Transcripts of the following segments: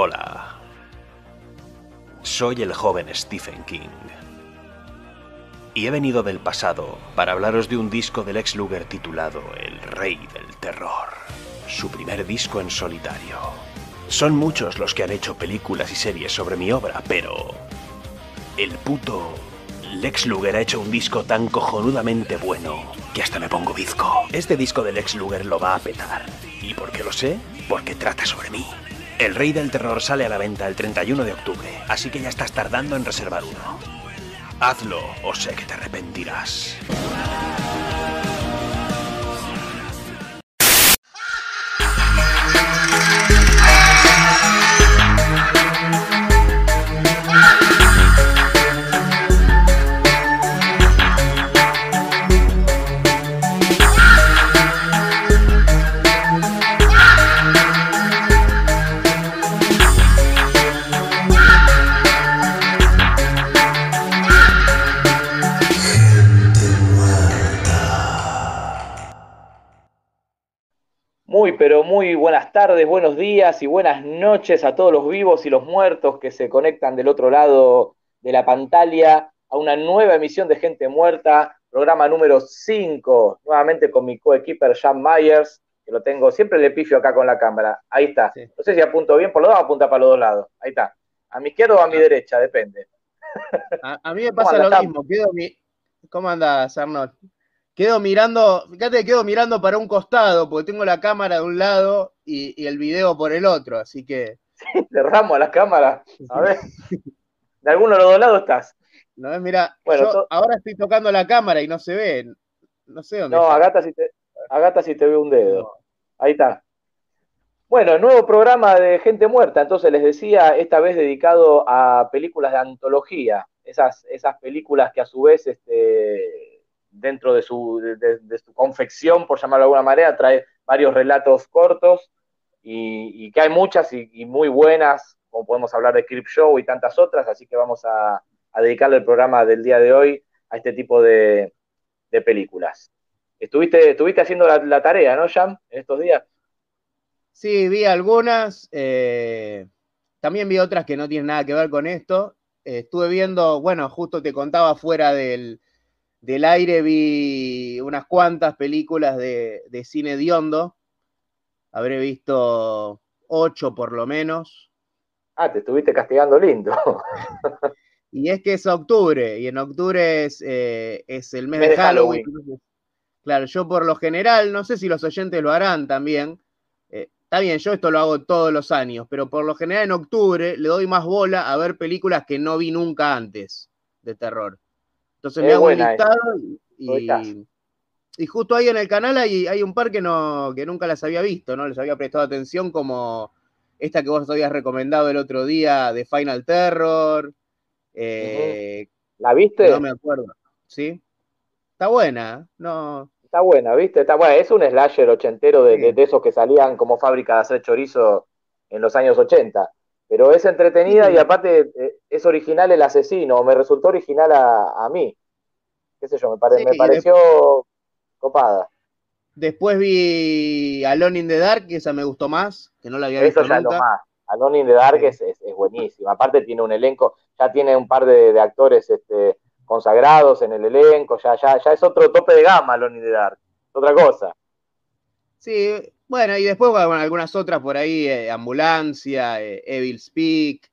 Hola. Soy el joven Stephen King. Y he venido del pasado para hablaros de un disco del ex Luger titulado El Rey del Terror. Su primer disco en solitario. Son muchos los que han hecho películas y series sobre mi obra, pero... El puto Lex Luger ha hecho un disco tan cojonudamente bueno que hasta me pongo bizco. Este disco de Lex Luger lo va a petar. ¿Y por qué lo sé? Porque trata sobre mí. El Rey del Terror sale a la venta el 31 de octubre, así que ya estás tardando en reservar uno. Hazlo o sé que te arrepentirás. Muy, buenas tardes, buenos días y buenas noches a todos los vivos y los muertos que se conectan del otro lado de la pantalla a una nueva emisión de Gente Muerta, programa número 5, nuevamente con mi coequiper Jan Myers, que lo tengo, siempre le pifio acá con la cámara. Ahí está. Sí. No sé si apunto bien por los dos o apunta para los dos lados. Ahí está. A mi izquierda o a mi derecha, depende. A, a mí me pasa ¿Cómo lo mismo. Quedo mi... ¿Cómo andas, Arnold? Quedo mirando, fíjate, quedo mirando para un costado, porque tengo la cámara de un lado y, y el video por el otro, así que, Cerramos a la cámara. A ver. De alguno de los dos lados estás. ¿no? Mira, Bueno, to- ahora estoy tocando la cámara y no se ve. No sé dónde No, está. Agata si te, Agata si te veo un dedo. Ahí está. Bueno, nuevo programa de Gente Muerta, entonces les decía, esta vez dedicado a películas de antología, esas, esas películas que a su vez, este, dentro de su, de, su confección, por llamarlo de alguna manera, trae varios relatos cortos y, y que hay muchas y, muy buenas, como podemos hablar de Crip Show y tantas otras, así que vamos a, a dedicarle el programa del día de hoy a este tipo de, de películas. Estuviste, estuviste haciendo la, la tarea, ¿no, Jam, en estos días? Sí, vi algunas. eh, también vi otras que no tienen nada que ver con esto. Estuve viendo, bueno, justo te contaba fuera del, del aire, vi unas cuantas películas de, de cine diondo. Habré visto ocho por lo menos. Ah, te estuviste castigando lindo. Y es que es octubre, y en octubre es, eh, es el mes Mes de de Halloween. Claro, yo por lo general, no sé si los oyentes lo harán también. eh, está bien, yo esto lo hago todos los años, pero por lo general en octubre le doy más bola a ver películas que no vi nunca antes de terror. Entonces me Es hago un listado y, justo ahí en el canal hay, hay un par que, no, que nunca las había visto, no les había prestado atención, como esta que vos habías recomendado el otro día de Final Terror. eh, ¿La viste? no me acuerdo. ¿Sí? Está buena, no. Está buena, ¿viste? Está buena. Es un slasher ochentero de, Sí. de- de esos que salían como fábrica de hacer chorizo en los años 80. Pero es entretenida y aparte eh, es original el asesino, o me resultó original a, a mí. ¿Qué sé yo? Me, pare- Sí, me pareció copada. Después vi Alone in the Dark, que esa me gustó más, que no la había Eso visto ya es lo nunca. más. Alone in the Dark Sí. es, es, es buenísima. Aparte tiene un elenco, ya tiene un par de, de actores este, consagrados en el elenco, ya, ya, ya es otro tope de gama Alone in the Dark. Es otra cosa. Sí, bueno, y después bueno, algunas otras por ahí, eh, Ambulancia, eh, Evil Speak,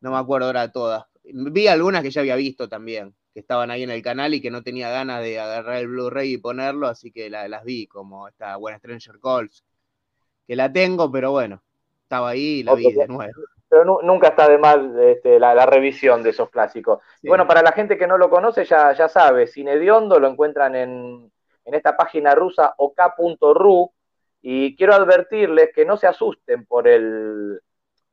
no me acuerdo ahora todas. Vi algunas que ya había visto también, que estaban ahí en el canal y que no tenía ganas de agarrar el Blu-ray y ponerlo, así que la- las vi, como esta buena Stranger Calls, que la tengo, pero bueno, estaba ahí y la vi de nuevo. Pero nu- nunca está de más este, la, la revisión de esos clásicos. Sí. Y bueno, para la gente que no lo conoce, ya, ya sabe, Cine de Hondo lo encuentran en, en esta página rusa ok.ru y quiero advertirles que no se asusten por el,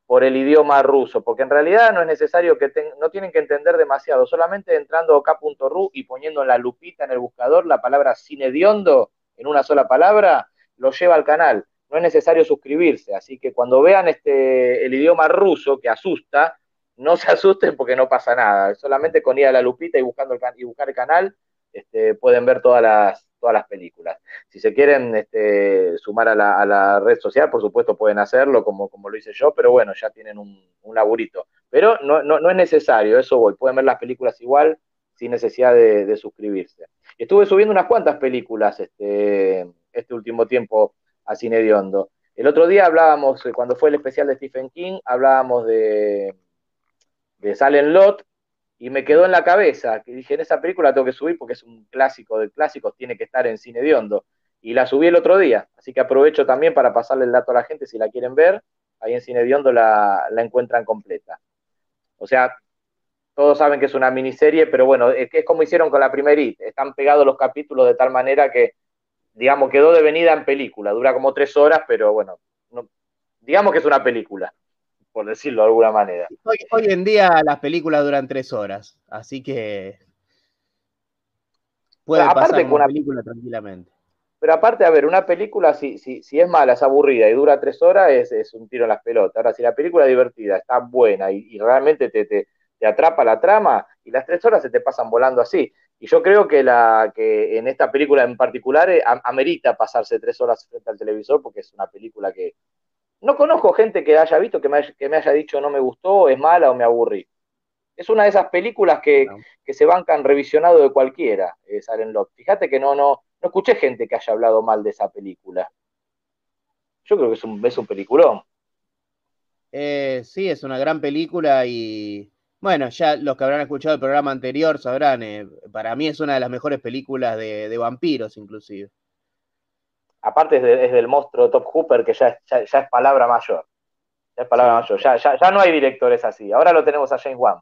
por el idioma ruso, porque en realidad no es necesario que ten- no tienen que entender demasiado, solamente entrando a ok.ru y poniendo en la lupita en el buscador la palabra Cine de Hondo en una sola palabra, lo lleva al canal. No es necesario suscribirse, así que cuando vean este, el idioma ruso que asusta, no se asusten porque no pasa nada. Solamente con ir a la lupita y, buscando el y buscar el canal, este, pueden ver todas las, todas las películas. Si se quieren este, sumar a la, red social, por supuesto pueden hacerlo como, lo hice yo, pero bueno, ya tienen un, laburito. Pero no, es necesario, eso voy, pueden ver las películas igual sin necesidad de, suscribirse. Estuve subiendo unas cuantas películas este, este último tiempo a Cine de. El otro día hablábamos, eh, cuando fue el especial de Stephen King, hablábamos de, de Silent Lot, y me quedó en la cabeza, que dije, en esa película tengo que subir porque es un clásico de clásicos, tiene que estar en cine de hondo. Y la subí el otro día, así que aprovecho también para pasarle el dato a la gente si la quieren ver, ahí en cine de hondo la, encuentran completa. O sea, todos saben que es una miniserie, pero bueno, es, es como hicieron con la primera IT, están pegados los capítulos de tal manera que, digamos, quedó devenida en película, dura como tres horas, pero bueno, digamos que es una película por decirlo de alguna manera. Hoy, en día las películas duran tres horas, así que puede pasar una película tranquilamente. Pero aparte, a ver, una película, si, si, si es mala, es aburrida y dura tres horas, es, un tiro en las pelotas. Ahora, si la película es divertida, está buena y, realmente te, te, atrapa la trama, y las tres horas se te pasan volando así. Y yo creo que, la, que en esta película en particular eh, amerita pasarse tres horas frente al televisor porque es una película que, no conozco gente que haya visto que me haya, dicho no me gustó, es mala o me aburrí. Es una de esas películas que, se bancan revisionado de cualquiera, eh, Salen Fíjate que no, no, no escuché gente que haya hablado mal de esa película. Yo creo que es un, es un peliculón. Eh, sí, es una gran película y bueno, ya los que habrán escuchado el programa anterior sabrán, eh, para mí es una de las mejores películas de vampiros inclusive aparte es, del monstruo Top Hooper, que ya, ya, es palabra mayor. Ya es palabra mayor. Ya, ya, no hay directores así. Ahora lo tenemos a James Wan.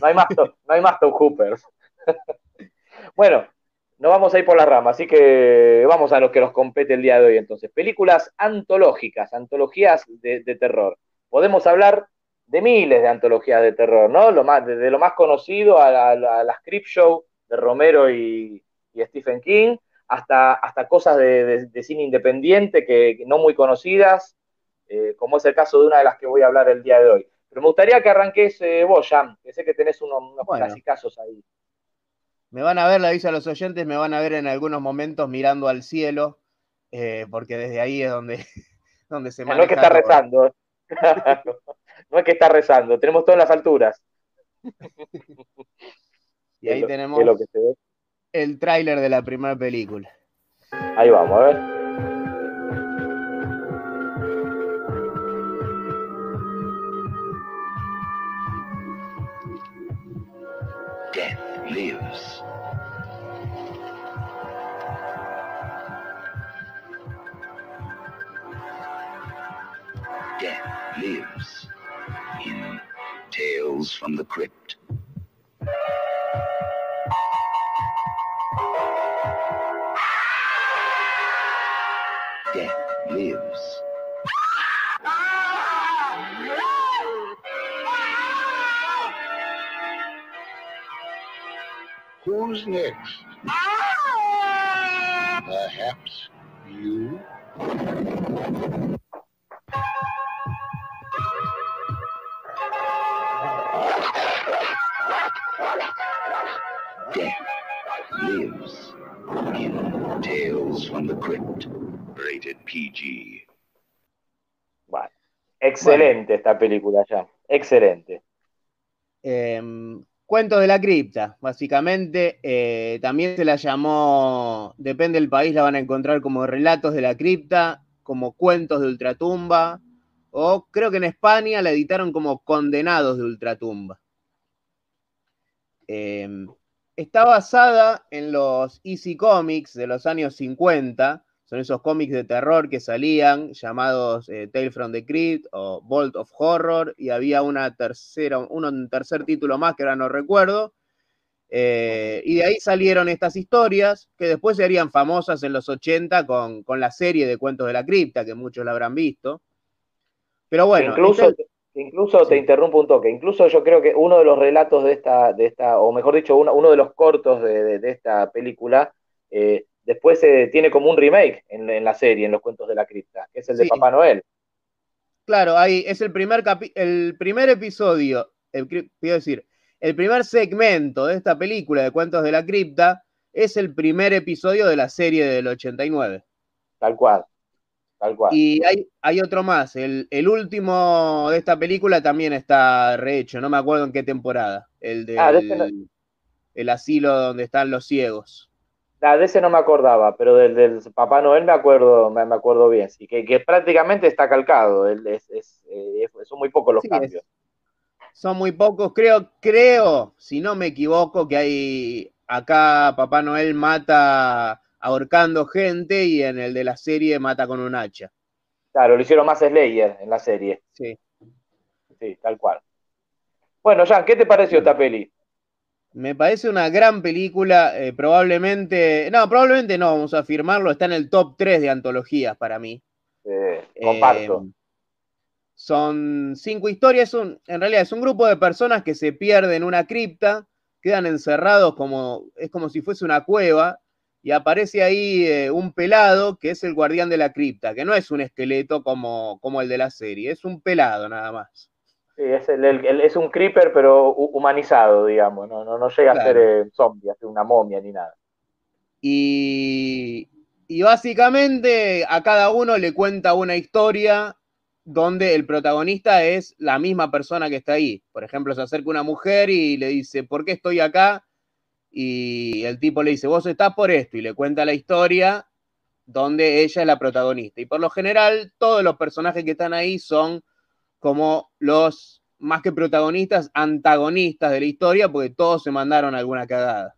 no, hay más, no hay más Top Hoopers. bueno, nos vamos a ir por la rama, así que vamos a lo que nos compete el día de hoy entonces. Películas antológicas, antologías de, terror. Podemos hablar de miles de antologías de terror, ¿no? Lo más, desde lo más conocido a la, Script Show de Romero y Stephen King, hasta, hasta cosas de, cine independiente que, no muy conocidas, eh, como es el caso de una de las que voy a hablar el día de hoy. Pero me gustaría que arranques eh, vos, Jan, que sé que tenés unos, unos clasicazos ahí. Me van a ver, le aviso a los oyentes, me van a ver en algunos momentos mirando al cielo, eh, porque desde ahí es donde, donde se maneja. No es que está rezando. no es que está rezando, tenemos todas las alturas. y ahí tenemos. lo que se ve? El tráiler de la primera película. Ahí vamos, a ver. Death lives. Death lives in Tales from the Crypt. Who's next? Perhaps you? Death lives in Tales from the Crypt. Rated PG. Bueno, excelente esta película ya. Excelente. Eh, Cuentos de la cripta, básicamente. Eh, también se la llamó, depende del país, la van a encontrar como relatos de la cripta, como cuentos de ultratumba, o creo que en España la editaron como condenados de ultratumba. Em, está basada en los Easy Comics de los años 50, son esos cómics de terror que salían llamados eh, Tale from the Crypt o Bolt of Horror y había una tercera, un tercer título más que ahora no recuerdo. Eh, y de ahí salieron estas historias que después se harían famosas en los 80 con, la serie de Cuentos de la Cripta, que muchos la habrán visto. Pero bueno. Incluso, incluso te interrumpo un toque. Incluso yo creo que uno de los relatos de esta, de esta o mejor dicho, uno, uno de los cortos de, esta película, eh, Después se tiene como un remake en, la serie, en los cuentos de la cripta, que es el de Papá Noel. Claro, ahí es el primer, el primer episodio, quiero decir, el primer segmento de esta película de cuentos de la cripta es el primer episodio de la serie del 89. Tal cual. Tal cual. Y hay, hay otro más. El, el, último de esta película también está rehecho. No me acuerdo en qué temporada. El de Ah, de este no- el asilo donde están los ciegos. Ah, de ese no me acordaba, pero del, del Papá Noel me acuerdo, me, me acuerdo bien. Sí, que, que prácticamente está calcado. él Es, es, eh, son muy pocos los Sí, cambios. Son muy pocos. Creo, creo, si no me equivoco, que hay acá Papá Noel mata ahorcando gente y en el de la serie mata con un hacha. Claro, lo hicieron más Slayer en la serie. Sí. Sí, tal cual. Bueno, Jan, ¿qué te pareció esta peli? Me parece una gran película, eh, probablemente, no, probablemente no, vamos a afirmarlo, está en el top 3 de antologías para mí. Eh, comparto. Eh, son cinco historias, un- en realidad es un grupo de personas que se pierden en una cripta, quedan encerrados como, es como si fuese una cueva, y aparece ahí eh, un pelado que es el guardián de la cripta, que no es un esqueleto como, como el de la serie, es un pelado nada más. Sí, es, el- el- el- es un creeper, pero hu- humanizado, digamos. No, no, no llega a ser eh, zombie, a ser una momia ni nada. Y, y básicamente a cada uno le cuenta una historia donde el protagonista es la misma persona que está ahí. Por ejemplo, se acerca una mujer y le dice, ¿por qué estoy acá? Y el tipo le dice, vos estás por esto, y le cuenta la historia donde ella es la protagonista. Y por lo general, todos los personajes que están ahí son como los, más que protagonistas, antagonistas de la historia, porque todos se mandaron alguna cagada.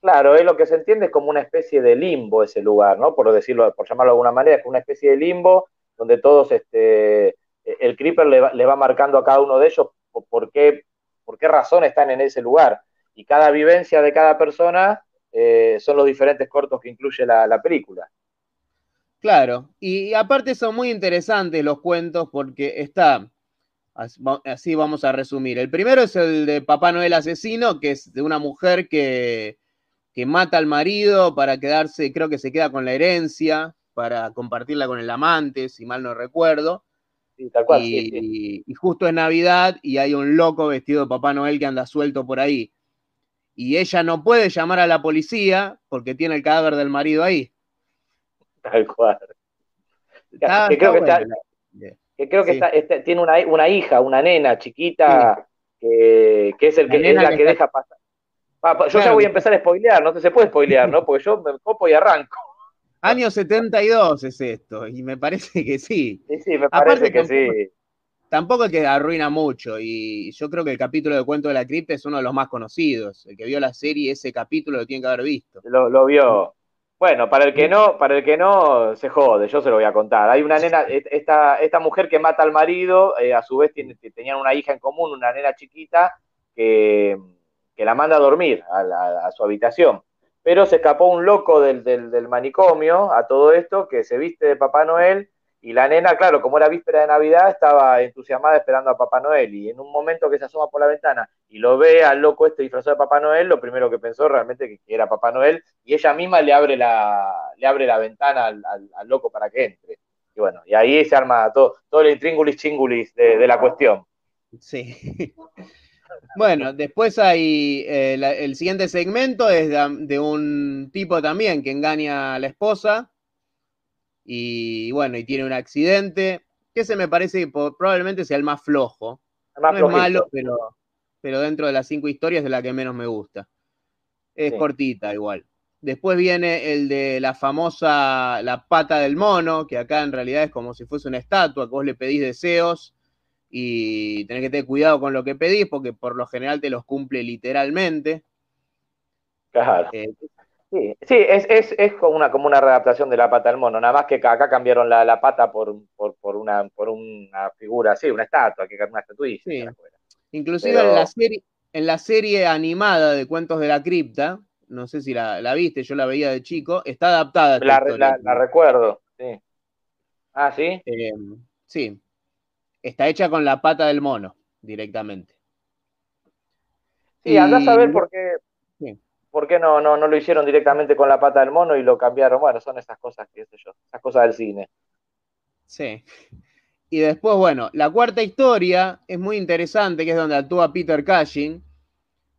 Claro, es lo que se entiende es como una especie de limbo ese lugar, ¿no? Por decirlo, por llamarlo de alguna manera, es una especie de limbo donde todos, este, el creeper le va, le va marcando a cada uno de ellos por, por qué, por qué razón están en ese lugar. Y cada vivencia de cada persona eh, son los diferentes cortos que incluye la, la película. Claro, y aparte son muy interesantes los cuentos porque está, así vamos a resumir. El primero es el de Papá Noel asesino, que es de una mujer que, que mata al marido para quedarse, creo que se queda con la herencia, para compartirla con el amante, si mal no recuerdo. Sí, tal cual, y, sí, sí. y justo es Navidad y hay un loco vestido de Papá Noel que anda suelto por ahí. Y ella no puede llamar a la policía porque tiene el cadáver del marido ahí. Tal cual. Que, creo que, está que creo que Sí. está- está- tiene una, una hija, una nena chiquita, que, que es el La que, es la que deja pasar. Ah, pa- yo ya voy a empezar a spoilear, no se puede spoilear, ¿no? Porque yo me copo y arranco. Año 72 es esto, y me parece que sí. Sí, sí, me Aparte parece que tampoco- sí. Tampoco es que arruina mucho, y yo creo que el capítulo de Cuento de la Cripta es uno de los más conocidos. El que vio la serie, ese capítulo lo tiene que haber visto. Lo, lo vio. Bueno, para el que no, para el que no, se jode, yo se lo voy a contar. Hay una nena, esta, esta mujer que mata al marido, eh, a su vez tiene- tenían una hija en común, una nena chiquita, que, que la manda a dormir a, la- a su habitación. Pero se escapó un loco del, del- del manicomio a todo esto, que se viste de Papá Noel, y la nena, claro, como era víspera de Navidad, estaba entusiasmada esperando a Papá Noel, y en un momento que se asoma por la ventana y lo ve al loco este disfrazado de Papá Noel, lo primero que pensó realmente que, era Papá Noel, y ella misma le abre la, le abre la ventana al, loco para que entre. Y bueno, y ahí se arma todo, todo el intríngulis chingulis de, la cuestión. Sí. Bueno, después hay eh, el siguiente segmento es de un tipo también que engaña a la esposa y bueno, y tiene un accidente, que ese me parece que probablemente sea el más flojo. Más no flojito. es malo, pero, pero dentro de las cinco historias es de la que menos me gusta. Es Sí. cortita igual. Después viene el de la famosa La pata del mono, que acá en realidad es como si fuese una estatua, que vos le pedís deseos y tenés que tener cuidado con lo que pedís, porque por lo general te los cumple literalmente. Claro. Eh, Sí, sí, es, es, es como, una, como una readaptación de la pata del mono, nada más que acá cambiaron la, la pata por, por, por, una, por una figura, sí, una estatua, que una estatuilla. Sí. inclusive Pero- en, la serie, en la serie animada de Cuentos de la Cripta, no sé si la, la viste, yo la veía de chico, está adaptada. La, historia. la, la recuerdo, sí. Ah, sí. Eh, sí, está hecha con la pata del mono directamente. Sí, andás a ver Y- por qué, Sí. Por qué no, no, no lo hicieron directamente con la pata del mono y lo cambiaron. Bueno, son esas cosas, qué sé yo, esas cosas del cine. Sí. Y después, bueno, la cuarta historia es muy interesante, que es donde actúa Peter Cushing,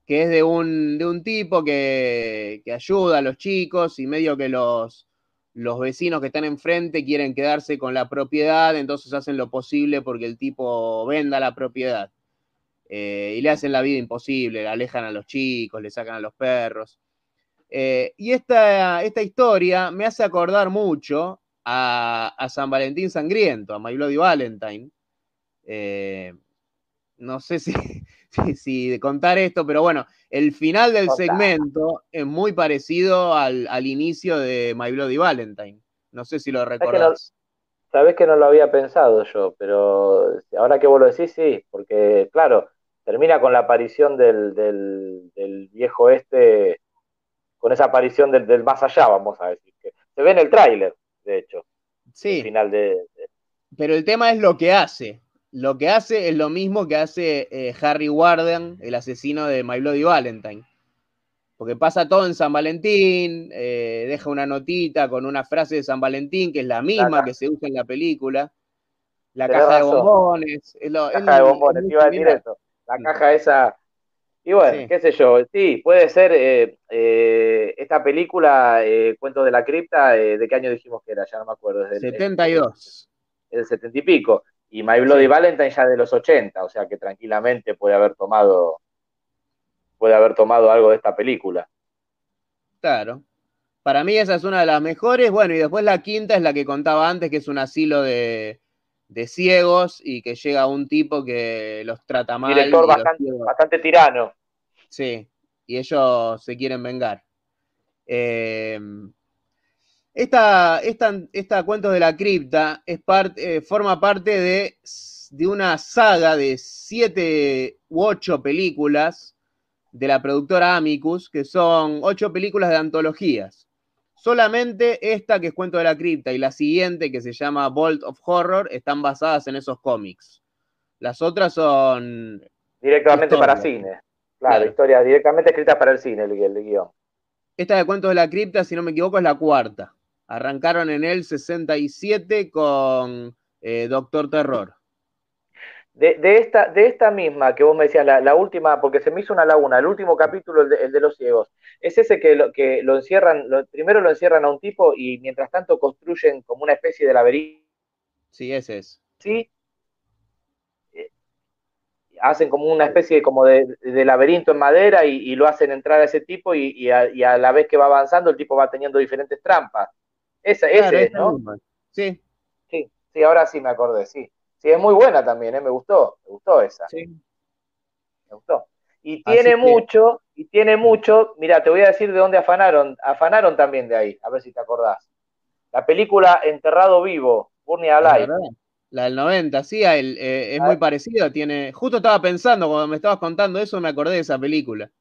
que es de un, de un tipo que, que, ayuda a los chicos y medio que los, los vecinos que están enfrente quieren quedarse con la propiedad, entonces hacen lo posible porque el tipo venda la propiedad. Eh, y le hacen la vida imposible, le alejan a los chicos, le sacan a los perros. Eh, y esta, esta, historia me hace acordar mucho a, a, San Valentín Sangriento, a My Bloody Valentine. Eh, no sé si, si, si, de contar esto, pero bueno, el final del segmento es muy parecido al, al, inicio de My Bloody Valentine. No sé si lo recordás. Sabes que no lo había pensado yo, pero ahora que vos lo decís, sí, porque claro, termina con la aparición del, del, del viejo este, con esa aparición del, del, más allá, vamos a decir. Que se ve en el tráiler, de hecho. Sí. El final de, de, Pero el tema es lo que hace. Lo que hace es lo mismo que hace eh, Harry Warden, el asesino de My Bloody Valentine. Porque pasa todo en San Valentín, eh, deja una notita con una frase de San Valentín, que es la misma que se usa en la película. La caja de bombones. Es lo, la caja de bombones, iba a decir eso. La caja esa. Y bueno, sí. qué sé yo, sí, puede ser eh, eh, esta película, eh, Cuentos de la Cripta, ¿de qué año dijimos que era? Ya no me acuerdo. Desde 72. El, el 70 y pico. Y My Bloody sí. Valentine ya de los 80, o sea que tranquilamente puede haber tomado puede haber tomado algo de esta película. Claro. Para mí esa es una de las mejores. Bueno, y después la quinta es la que contaba antes, que es un asilo de, de ciegos y que llega un tipo que los trata mal. Director bastante, bastante, tirano. Sí, y ellos se quieren vengar. Eh, esta, esta, esta Cuentos de la Cripta es parte, eh, forma parte de, de, una saga de siete u ocho películas de la productora Amicus, que son ocho películas de antologías. Solamente esta que es Cuento de la Cripta y la siguiente que se llama Bolt of Horror están basadas en esos cómics. Las otras son... Directamente historias. para cine. Claro, claro, historias directamente escritas para el cine, el, el, guion. Esta de Cuentos de la Cripta, si no me equivoco, es la cuarta. Arrancaron en el 67 con eh, Doctor Terror. De, de, esta, de esta misma que vos me decías, la, la, última, porque se me hizo una laguna, el último capítulo, el de, el de los ciegos, es ese que lo, que lo encierran, lo, primero lo encierran a un tipo y mientras tanto construyen como una especie de laberinto. Sí, ese es. Sí. Eh, hacen como una especie de, como de, de laberinto en madera y, y, lo hacen entrar a ese tipo y, y, a, y, a, la vez que va avanzando el tipo va teniendo diferentes trampas. Esa, claro, ese, ¿no? Sí. Sí, sí, ahora sí me acordé, sí. Sí, es muy buena también, ¿eh? me gustó, me gustó esa. Sí. Me gustó. Y tiene mucho, y tiene mucho, mira, te voy a decir de dónde afanaron, afanaron también de ahí, a ver si te acordás. La película Enterrado Vivo, Burning Alive. La, del 90, sí, el, eh, es muy parecida, tiene, justo estaba pensando, cuando me estabas contando eso, me acordé de esa película.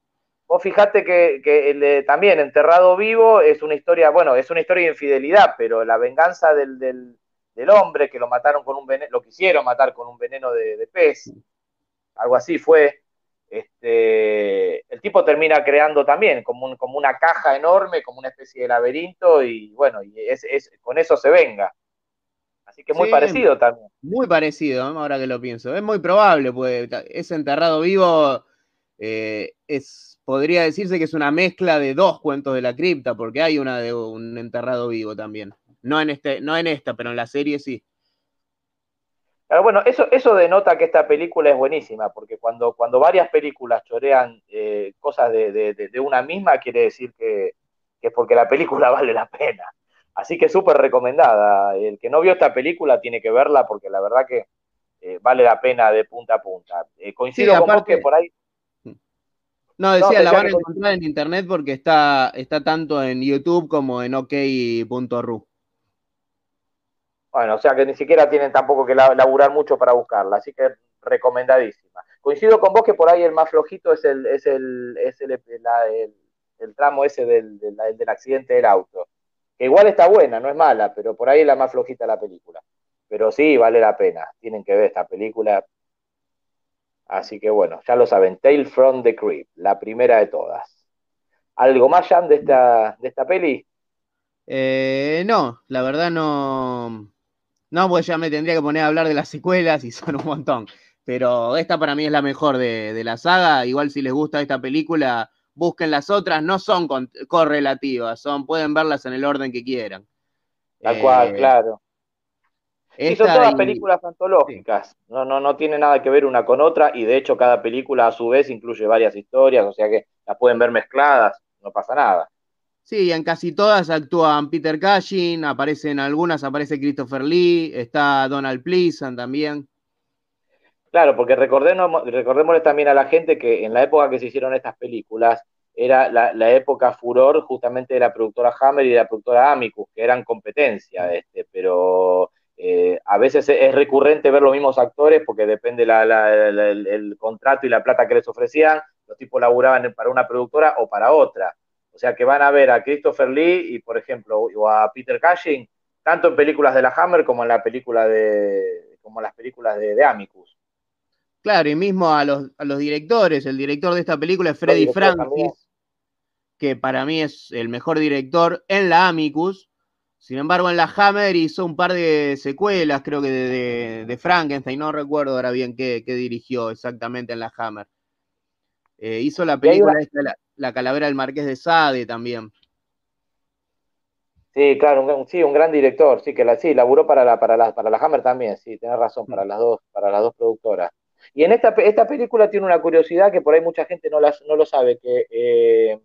Vos fijate que, que el, también Enterrado Vivo es una historia, bueno, es una historia de infidelidad, pero la venganza del, del del hombre que lo mataron con un veneno, lo quisieron matar con un veneno de, de pez, algo así fue. Este, el tipo termina creando también como, un, como una caja enorme, como una especie de laberinto, y bueno, y es, es con eso se venga. Así que muy sí, parecido también. Muy parecido, ahora que lo pienso. Es muy probable, pues ese enterrado vivo eh, es, podría decirse que es una mezcla de dos cuentos de la cripta, porque hay una de un enterrado vivo también. No en, este, no en esta, pero en la serie sí. Pero bueno, eso, eso denota que esta película es buenísima, porque cuando, cuando varias películas chorean eh, cosas de, de, de, una misma, quiere decir que, que, es porque la película vale la pena. Así que súper recomendada. El que no vio esta película tiene que verla, porque la verdad que eh, vale la pena de punta a punta. Eh, coincido sí, aparte, con vos que por ahí. No, decía, no, la van a encontrar en internet porque está, está tanto en YouTube como en ok.ru. Bueno, o sea que ni siquiera tienen tampoco que laburar mucho para buscarla, así que recomendadísima. Coincido con vos que por ahí el más flojito es el, es el, es el, el tramo ese del, del, del, accidente del auto. Que igual está buena, no es mala, pero por ahí es la más flojita la película. Pero sí, vale la pena. Tienen que ver esta película. Así que bueno, ya lo saben. Tale from the Creep, la primera de todas. ¿Algo más, Jan, de esta, de esta peli? Eh, no, la verdad no, no, pues ya me tendría que poner a hablar de las secuelas y son un montón. pero esta para mí es la mejor de, la saga. Igual si les gusta esta película, busquen las otras, no son correlativas, son, pueden verlas en el orden que quieran. Tal cual, eh, claro. Y son todas películas antológicas, no, no, no tiene nada que ver una con otra, y de hecho cada película a su vez incluye varias historias, o sea que las pueden ver mezcladas, no pasa nada. Sí, en casi todas actúan Peter Cushing, aparecen algunas, aparece Christopher Lee, está Donald Pleasant también. Claro, porque recordemos, recordémosle también a la gente que en la época que se hicieron estas películas, era la, época furor justamente de la productora Hammer y de la productora Amicus, que eran competencia, este, pero eh, a veces es recurrente ver los mismos actores porque depende el, contrato y la plata que les ofrecían, los tipos laburaban para una productora o para otra. O sea que van a ver a Christopher Lee y, por ejemplo, o a Peter Cushing, tanto en películas de la Hammer como en la película de como las películas de Amicus. Claro, y mismo a los, directores. El director de esta película es Freddy Francis, que para mí es el mejor director en la Amicus. Sin embargo, en la Hammer hizo un par de secuelas, creo que de, Frankenstein, no recuerdo ahora bien qué, dirigió exactamente en la Hammer. Eh, hizo la película la, calavera del Marqués de Sade también. Sí, claro, un, sí, un gran director, sí, que la, sí, laburó para la, para la, para la Hammer también, sí, tenés razón, para mm. las dos, para las dos productoras. Y en esta, esta película tiene una curiosidad que por ahí mucha gente no, no lo sabe, que eh,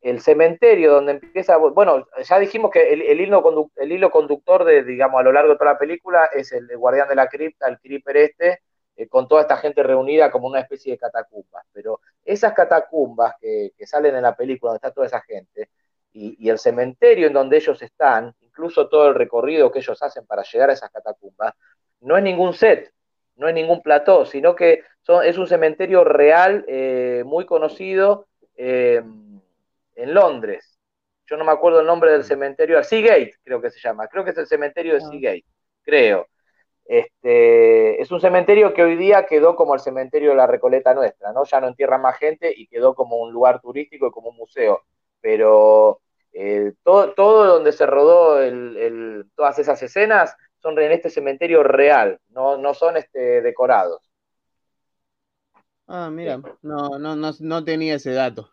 el cementerio donde empieza, bueno, ya dijimos que el, hilo, el hilo conductor de, digamos, a lo largo de toda la película es el guardián de la cripta, el creeper este, eh, con toda esta gente reunida como una especie de catacumbas. Pero esas catacumbas que, salen en la película, donde está toda esa gente, y, y, el cementerio en donde ellos están, incluso todo el recorrido que ellos hacen para llegar a esas catacumbas, no es ningún set, no es ningún plató, sino que es un cementerio real eh, muy conocido eh, en Londres. Yo no me acuerdo el nombre del mm. cementerio, Seagate creo que se llama, creo que es el cementerio de ah. Seagate, creo. Este, es un cementerio que hoy día quedó como el cementerio de la Recoleta nuestra, ¿no? Ya no entierra más gente y quedó como un lugar turístico y como un museo. Pero eh, todo, todo donde se rodó todas esas escenas son en este cementerio real, no, no son este, decorados. Ah, mira, no, no, no, tenía ese dato.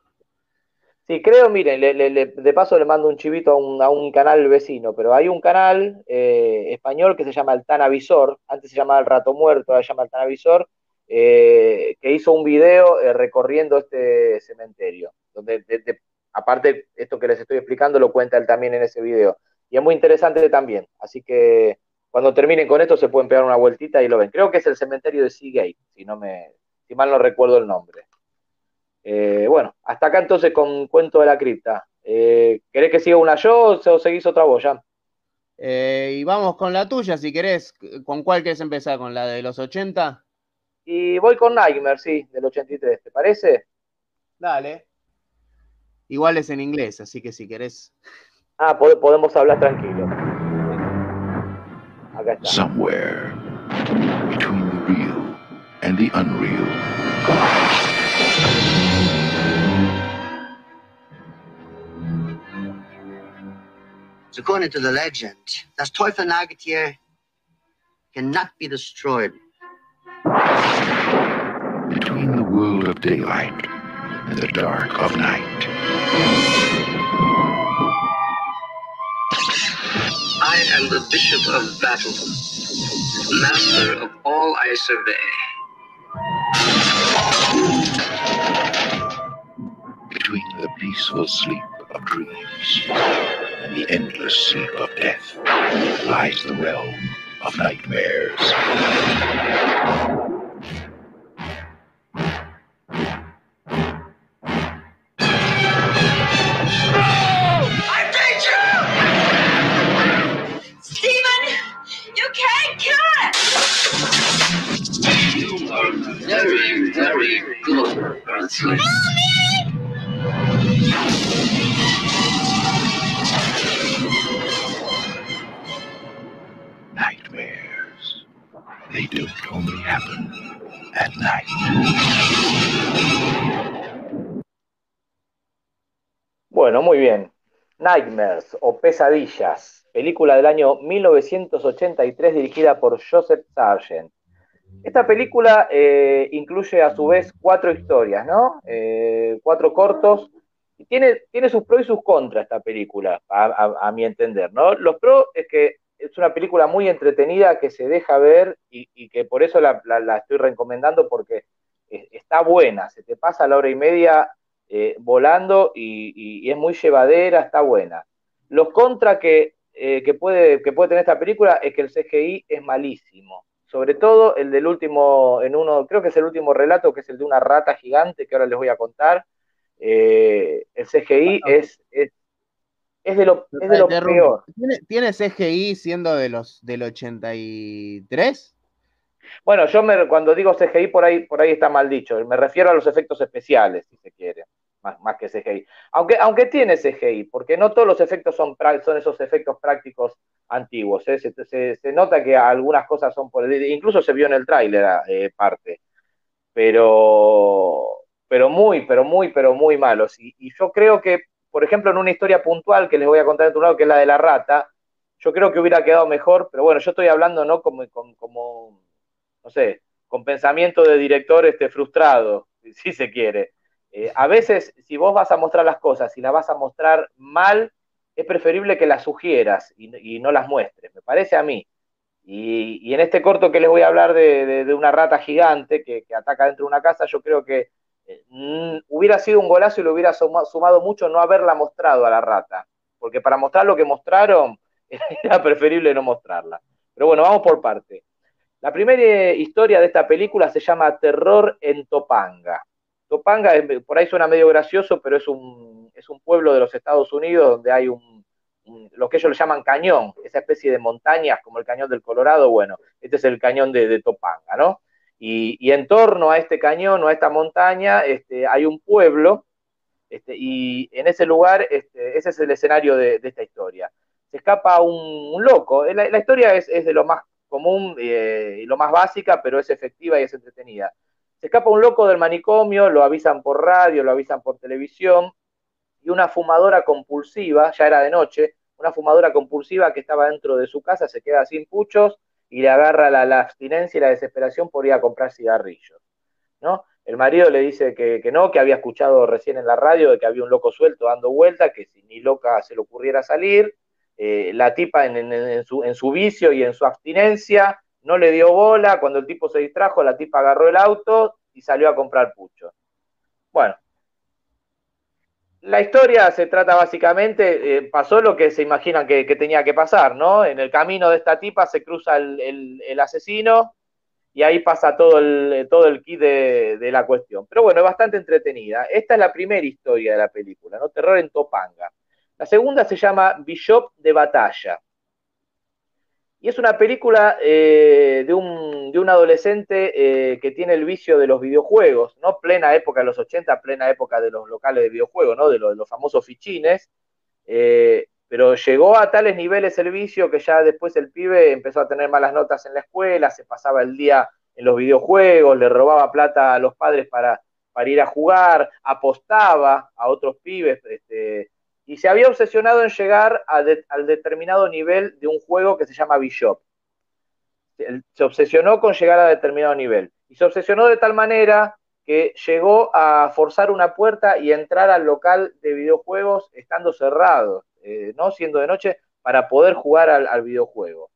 Sí, creo, miren, de paso le mando un chivito a un, canal vecino, pero hay un canal eh, español que se llama El Tanavisor, antes se llamaba El Rato Muerto, ahora se llama El Tanavisor, eh, que hizo un video eh, recorriendo este cementerio, donde aparte esto que les estoy explicando lo cuenta él también en ese video. Y es muy interesante también, así que cuando terminen con esto se pueden pegar una vueltita y lo ven. Creo que es el cementerio de Seagate, si no me, si mal no recuerdo el nombre. Eh, bueno, hasta acá entonces con Cuento de la Cripta. Eh, ¿Querés que siga una yo o seguís otra vos ya? Eh, y vamos con la tuya, si querés. ¿Con cuál querés empezar? ¿Con la de los 80? Y voy con Nightmare, sí, del 83. ¿Te parece? Dale. Igual es en inglés, así que si querés. Ah, podemos hablar tranquilo. Somewhere between the real and the unreal. According to the legend, das Teufelnagetier cannot be destroyed. Between the world of daylight and the dark of night. I am the Bishop of Battle, master of all I survey. Between the peaceful sleep of dreams and the endless sleep of death lies the realm of. Nightmares. Muy bien. Nightmares o Pesadillas, película del año 1983 dirigida por Joseph Sargent. Esta película eh, incluye a su vez cuatro historias, ¿no? Eh, cuatro cortos. Y tiene, tiene sus pros y sus contras esta película, a, mi entender, ¿no? Los pros es que es una película muy entretenida que se deja ver y, que por eso la, estoy recomendando porque está buena, se te pasa la hora y media eh, volando y, es muy llevadera, está buena. Los contras que, que, puede, que puede tener esta película es que el CGI es malísimo sobre todo el del último, en uno, creo que es el último relato, que es el de una rata gigante, que ahora les voy a contar. Eh, el CGI ah, es, es, de lo, es de lo peor. ¿Tiene, CGI siendo de los del 83? Bueno, yo me, cuando digo CGI por ahí, por ahí está mal dicho, me refiero a los efectos especiales, si se quiere, más, más que CGI. Aunque, aunque tiene CGI, porque no todos los efectos son, son esos efectos prácticos antiguos. ¿eh? Se, nota que algunas cosas son por incluso se vio en el tráiler eh, parte, pero, pero muy, pero muy, pero muy malos. Y, yo creo que, por ejemplo, en una historia puntual que les voy a contar en tu lado, que es la de la rata, yo creo que hubiera quedado mejor, pero bueno, yo estoy hablando, ¿no? Como, como, no sé, con pensamiento de director este, frustrado, si se quiere. Eh, a veces, si vos vas a mostrar las cosas y las vas a mostrar mal, es preferible que las sugieras y, no las muestres, me parece a mí. Y, en este corto que les voy a hablar de, una rata gigante que, ataca dentro de una casa, yo creo que mm, hubiera sido un golazo y le hubiera sumado mucho no haberla mostrado a la rata, porque para mostrar lo que mostraron era preferible no mostrarla. Pero bueno, vamos por parte. La primera historia de esta película se llama Terror en Topanga. Topanga, por ahí suena medio gracioso, pero es un, es un pueblo de los Estados Unidos donde hay un, lo que ellos le llaman cañón, esa especie de montañas como el cañón del Colorado, bueno, este es el cañón de, Topanga, ¿no? Y, en torno a este cañón o a esta montaña este, hay un pueblo, este, y en ese lugar, este, ese es el escenario de, esta historia. Se escapa un, loco, la, historia es, de lo más común eh, y lo más básica, pero es efectiva y es entretenida. Se escapa un loco del manicomio, lo avisan por radio, lo avisan por televisión, y una fumadora compulsiva, ya era de noche, una fumadora compulsiva que estaba dentro de su casa se queda sin puchos y le agarra la, abstinencia y la desesperación por ir a comprar cigarrillos. ¿no? El marido le dice que, no, que había escuchado recién en la radio de que había un loco suelto dando vuelta, que si ni loca se le ocurriera salir. Eh, la tipa en, su, en su vicio y en su abstinencia no le dio bola, cuando el tipo se distrajo, la tipa agarró el auto y salió a comprar pucho. Bueno, la historia se trata básicamente, eh, pasó lo que se imaginan que, tenía que pasar, ¿no? En el camino de esta tipa se cruza el, asesino y ahí pasa todo el, todo el kit de, de, la cuestión. Pero bueno, es bastante entretenida. Esta es la primera historia de la película, ¿no? Terror en Topanga. La segunda se llama Bishop de Batalla. Y es una película eh, de, un, de, un, adolescente eh, que tiene el vicio de los videojuegos, ¿no? Plena época de los 80, plena época de los locales de videojuegos, ¿no? De, los famosos fichines. Eh, pero llegó a tales niveles el vicio que ya después el pibe empezó a tener malas notas en la escuela, se pasaba el día en los videojuegos, le robaba plata a los padres para, para ir a jugar, apostaba a otros pibes, este, y se había obsesionado en llegar al determinado nivel de un juego que se llama Bishop. Se obsesionó con llegar a determinado nivel. Y se obsesionó de tal manera que llegó a forzar una puerta y entrar al local de videojuegos estando cerrado, eh, no siendo de noche, para poder jugar al, videojuego.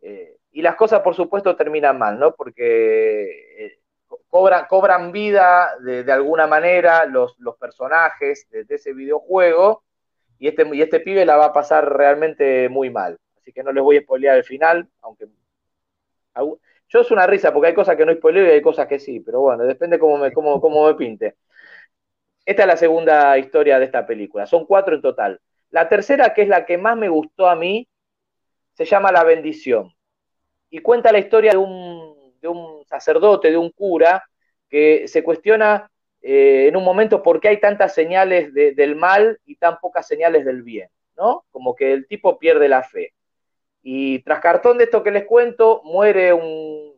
Eh, y las cosas, por supuesto, terminan mal, ¿no? Porque eh, cobran, vida de, alguna manera los personajes de, ese videojuego y este, y este pibe la va a pasar realmente muy mal. Así que no les voy a spoilear el final, aunque... Yo es una risa porque hay cosas que no spoileo y hay cosas que sí, pero bueno, depende cómo me, cómo, cómo me pinte. Esta es la segunda historia de esta película, son cuatro en total. La tercera, que es la que más me gustó a mí, se llama La bendición. Y cuenta la historia de un, de un sacerdote, de un cura, que se cuestiona eh, en un momento por qué hay tantas señales del mal y tan pocas señales del bien, ¿no? Como que el tipo pierde la fe. Y tras cartón de esto que les cuento, muere un,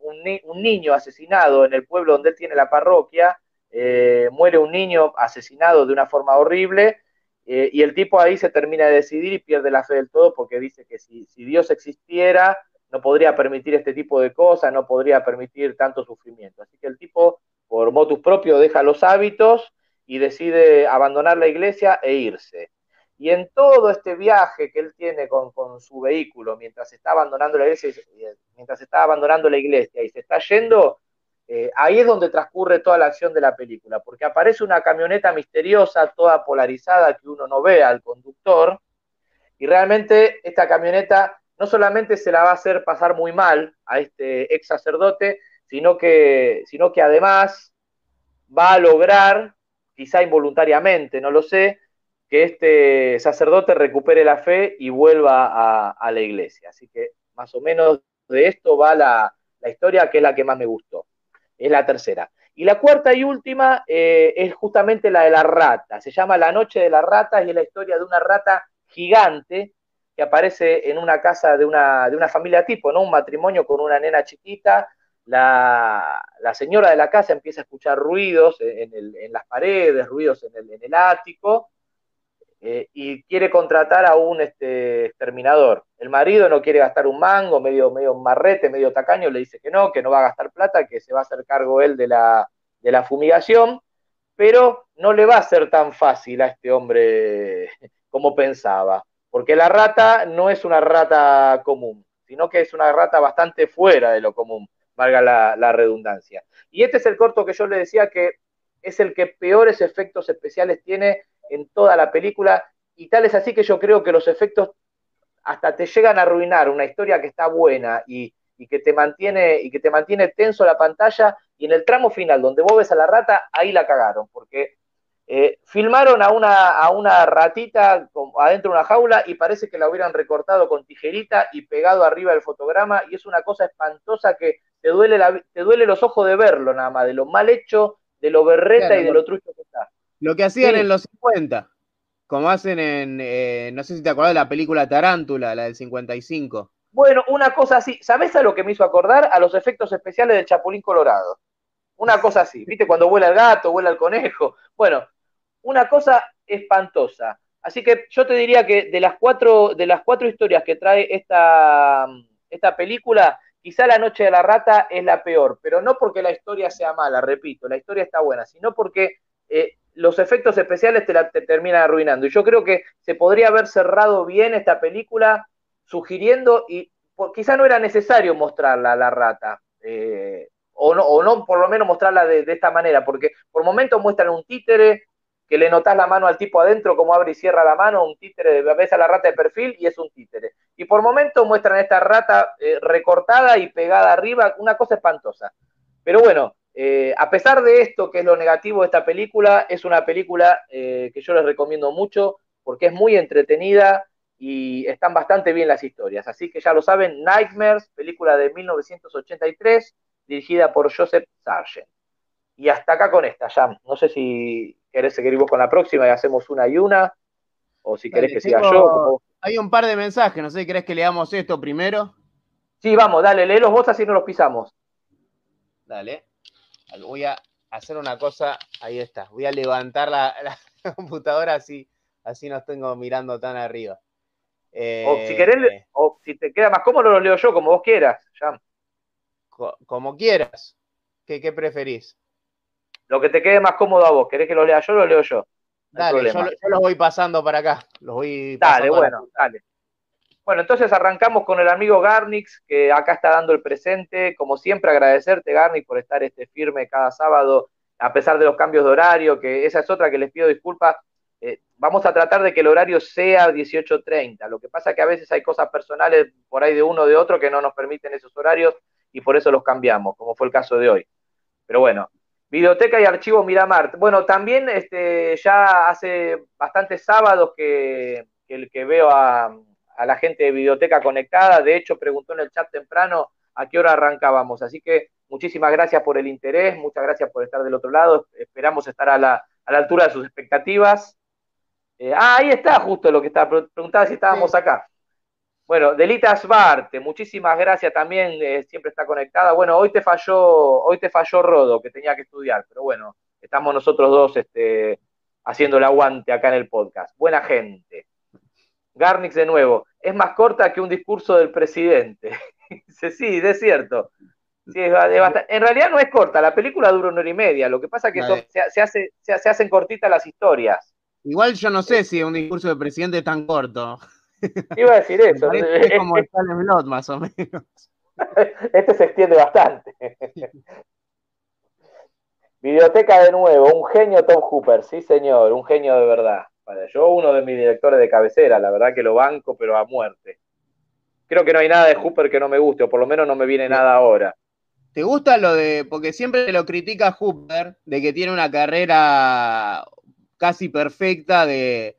niño asesinado en el pueblo donde él tiene la parroquia, eh, muere un niño asesinado de una forma horrible, eh, y el tipo ahí se termina de decidir y pierde la fe del todo porque dice que si, Dios existiera, no podría permitir este tipo de cosas, no podría permitir tanto sufrimiento. Así que el tipo, por motus propio, deja los hábitos y decide abandonar la iglesia e irse. Y en todo este viaje que él tiene con, su vehículo, mientras está abandonando la iglesia, mientras está abandonando la iglesia y se está yendo, eh, ahí es donde transcurre toda la acción de la película, porque aparece una camioneta misteriosa, toda polarizada, que uno no ve al conductor, y realmente esta camioneta no solamente se la va a hacer pasar muy mal a este ex sacerdote, sino que, sino que además va a lograr, quizá involuntariamente, no lo sé, que este sacerdote recupere la fe y vuelva a, la iglesia. Así que más o menos de esto va la, historia, que es la que más me gustó. Es la tercera. Y la cuarta y última eh, es justamente la de la rata. Se llama La Noche de la Rata y es la historia de una rata gigante que aparece en una casa de una, de una familia tipo, ¿no? Un matrimonio con una nena chiquita. La, señora de la casa empieza a escuchar ruidos en, las paredes, ruidos en el, ático, eh, y quiere contratar a un este, exterminador. El marido no quiere gastar un mango, medio, marrete, medio tacaño, le dice que no, que no va a gastar plata, que se va a hacer cargo él de la fumigación, pero no le va a ser tan fácil a este hombre como pensaba, porque la rata no es una rata común, sino que es una rata bastante fuera de lo común, valga la, redundancia. Y este es el corto que yo le decía que es el que peores efectos especiales tiene en toda la película y tal es así que yo creo que los efectos hasta te llegan a arruinar una historia que está buena y, que te mantiene y que te mantiene tenso la pantalla y en el tramo final donde vos ves a la rata ahí la cagaron porque eh, filmaron a una, a una ratita adentro de una jaula y parece que la hubieran recortado con tijerita y pegado arriba del fotograma y es una cosa espantosa que te duele, la, te duele los ojos de verlo nada más, de lo mal hecho, de lo berreta y de lo trucho que está. Lo que hacían en los 50, como hacen en, eh, no sé si te acordás de la película Tarántula, la del 55. Bueno, una cosa así, ¿sabés a lo que me hizo acordar? A los efectos especiales del Chapulín Colorado. Una cosa así, ¿viste? Cuando vuela el gato, vuela el conejo. Bueno, una cosa espantosa. Así que yo te diría que de las cuatro, de las cuatro historias que trae esta, esta película, quizá La Noche de la Rata es la peor, pero no porque la historia sea mala, repito, la historia está buena, sino porque eh, los efectos especiales te, la, terminan arruinando. Y yo creo que se podría haber cerrado bien esta película sugiriendo, y quizá no era necesario mostrarla a la rata, eh, o, no, o no por lo menos mostrarla de, esta manera, porque por momentos muestran un títere, que le notas la mano al tipo adentro, como abre y cierra la mano, un títere, ves a la rata de perfil y es un títere. Y por momentos muestran esta rata eh, recortada y pegada arriba, una cosa espantosa. Pero bueno, eh, a pesar de esto, que es lo negativo de esta película, es una película eh, que yo les recomiendo mucho porque es muy entretenida y están bastante bien las historias. Así que ya lo saben, Nightmares, película de 1983, dirigida por Joseph Sargent. Y hasta acá con esta, ya. No sé si querés seguir vos con la próxima y hacemos una y una, o si querés que siga yo. Hay un par de mensajes, no sé querés que leamos esto primero. Sí, vamos, dale, léelos vos así no los pisamos. Dale voy a hacer una cosa, ahí está, voy a levantar la, computadora así, así no tengo mirando tan arriba. o si querés, eh, o si te queda más cómodo, lo leo yo, como vos quieras, como quieras. ¿Qué, preferís? Lo que te quede más cómodo a vos. ¿Querés que lo lea yo o lo leo yo? dale, yo, los voy pasando para acá. Los voy dale, bueno, dale. Bueno, entonces arrancamos con el amigo Garnix, que acá está dando el presente. Como siempre, agradecerte, Garnix, por estar este firme cada sábado, a pesar de los cambios de horario, que esa es otra que les pido disculpas. Eh, vamos a tratar de que el horario sea 18.30. Lo que pasa es que a veces hay cosas personales por ahí de uno o de otro que no nos permiten esos horarios y por eso los cambiamos, como fue el caso de hoy. Pero bueno, Videoteca y Archivo Miramar. Bueno, también este, ya hace bastantes sábados que, que veo a, a la gente de Biblioteca Conectada. De hecho, preguntó en el chat temprano a qué hora arrancábamos. Así que muchísimas gracias por el interés, muchas gracias por estar del otro lado. Esperamos estar a la, altura de sus expectativas. Eh, ah, ahí está justo lo que estaba preguntando si estábamos acá. Bueno, Delitas Barte, muchísimas gracias también, eh, siempre está conectada. Bueno, hoy te falló, hoy te falló Rodo, que tenía que estudiar, pero bueno, estamos nosotros dos este, haciendo el aguante acá en el podcast. Buena gente. Garnix de nuevo, es más corta que un discurso del presidente. Sí, es cierto. Sí, es En realidad no es corta, la película dura una hora y media. Lo que pasa es que son- se, se hace, se, se hacen cortitas las historias. Igual yo no sé si un discurso de presidente es tan corto. Iba a decir eso. es como el Lot, más o menos. Este se extiende bastante. Videoteca de nuevo, un genio Tom Hooper, sí señor, un genio de verdad. Para yo uno de mis directores de cabecera, la verdad que lo banco, pero a muerte. Creo que no hay nada de Hooper que no me guste, o por lo menos no me viene nada ahora. ¿Te gusta lo de.? Porque siempre lo critica Hooper, de que tiene una carrera casi perfecta de,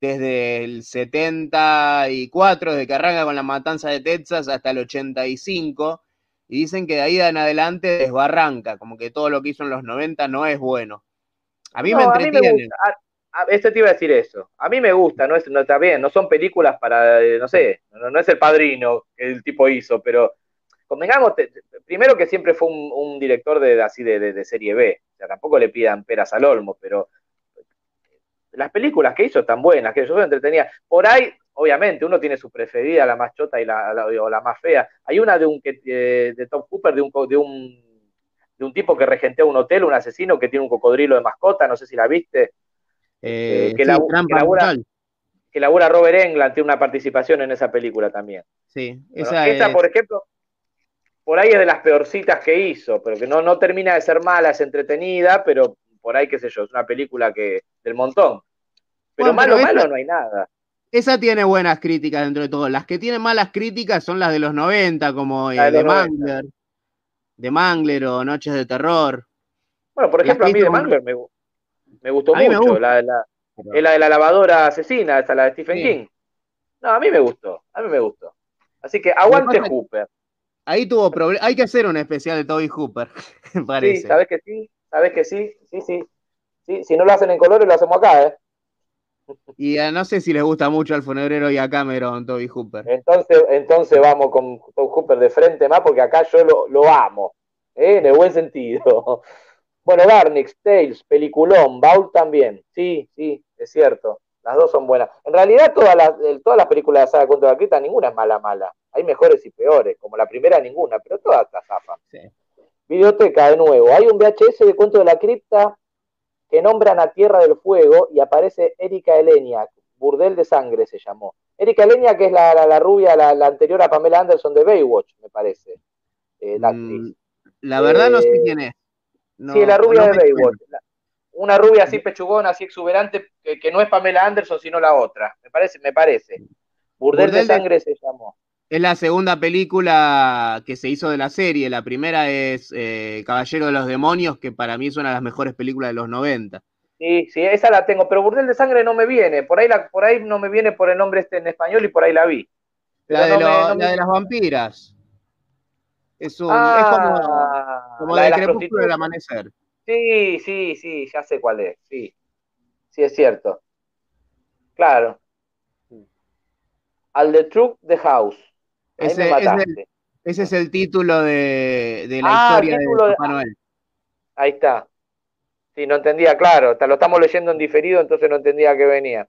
desde el 74, desde que arranca con la matanza de Texas hasta el 85. Y dicen que de ahí en adelante desbarranca, como que todo lo que hizo en los 90 no es bueno. A mí me No, a mí me entretiene. gusta. A- a- este te iba a decir eso. A mí me gusta, no, es, no está bien, no son películas para, eh, no sé, no, no es el padrino que el tipo hizo, pero convengamos, te- te- primero que siempre fue un, un director de así de, de- de serie B, o sea, tampoco le pidan peras al olmo, pero las películas que hizo están buenas, que yo soy entretenida. Por ahí, obviamente, uno tiene su preferida, la más chota y la, la- o la más fea. Hay una de un eh, de Top Cooper, de un, de un de un tipo que regentea un hotel, un asesino que tiene un cocodrilo de mascota, no sé si la viste, Eh, que sí, labu- que labura- que labura Robert England, tiene una participación en esa película también. Sí, Bueno, esa esta, es- por ejemplo, por ahí es de las peorcitas que hizo, pero que no, no termina de ser mala, es entretenida, pero por ahí, qué sé yo, es una película que del montón. Pero Bueno, malo, pero malo esta- no hay nada. Esa tiene buenas críticas dentro de todo. Las que tienen malas críticas son las de los 90, como eh, de de los 90. Mangler, de Mangler o Noches de Terror. Bueno, por ejemplo, a mí de Mangler me, gu- me gustó mí me mucho. gusta. La, es la de la lavadora asesina, esa la de Stephen Sí. King. No, a mí me gustó, a mí me gustó. Así que aguante pasa- Hooper. Ahí tuvo problemas. Hay que hacer un especial de Toby Hooper, me Sí, parece. ¿sabes que sí? ¿Sabes que sí? Sí, sí. Sí, si no lo hacen en colores, lo hacemos acá, ¿eh? Y eh, no sé si les gusta mucho al funebrero y a Cameron Toby Hooper. Entonces, entonces vamos con Tom Hooper de frente más, porque acá yo lo, lo amo, ¿eh? en el buen sentido. Bueno, Garnix, Tales, Peliculón, Baul también. Sí, sí, es cierto. Las dos son buenas. En realidad, todas las, todas las películas de saga contra la cripta, ninguna es mala, mala. Hay mejores y peores, como la primera, ninguna, pero todas las zafan. Sí. Videoteca, de nuevo. Hay un VHS de Cuento de la Cripta que nombran a Tierra del Fuego y aparece Erika Eleniak, Burdel de Sangre se llamó. Erika Eleniak que es la, la- la rubia, la, la anterior a Pamela Anderson de Baywatch, me parece. eh, la actriz. Mm, la verdad no sé Eh, quién es. No- sí, la rubia no de. Baywatch. La- una rubia así pechugona, así exuberante, que, que no es Pamela Anderson, sino la otra. Me parece, me parece. Burdel, Burdel de de- Sangre se llamó. Es la segunda película que se hizo de la serie. La primera es eh, Caballero de los Demonios, que para mí es una de las mejores películas de los 90. Sí, sí, esa la tengo, pero Burdel de Sangre no me viene. Por ahí, la, por ahí no me viene por el nombre este en español y por ahí la vi. La, de, no me- lo- no me- la de las vampiras. Es, un, Ah, es como, como la de Crepúsculo del Amanecer. Sí, sí, sí, ya sé cuál es, sí. Sí, es cierto. Claro. Al The Truth the House. Ese- es mataste. Ese es el título de, de la Ah, historia de Noel. Ahí está. Sí, no entendía, claro. Lo estamos leyendo en diferido, entonces no entendía que venía.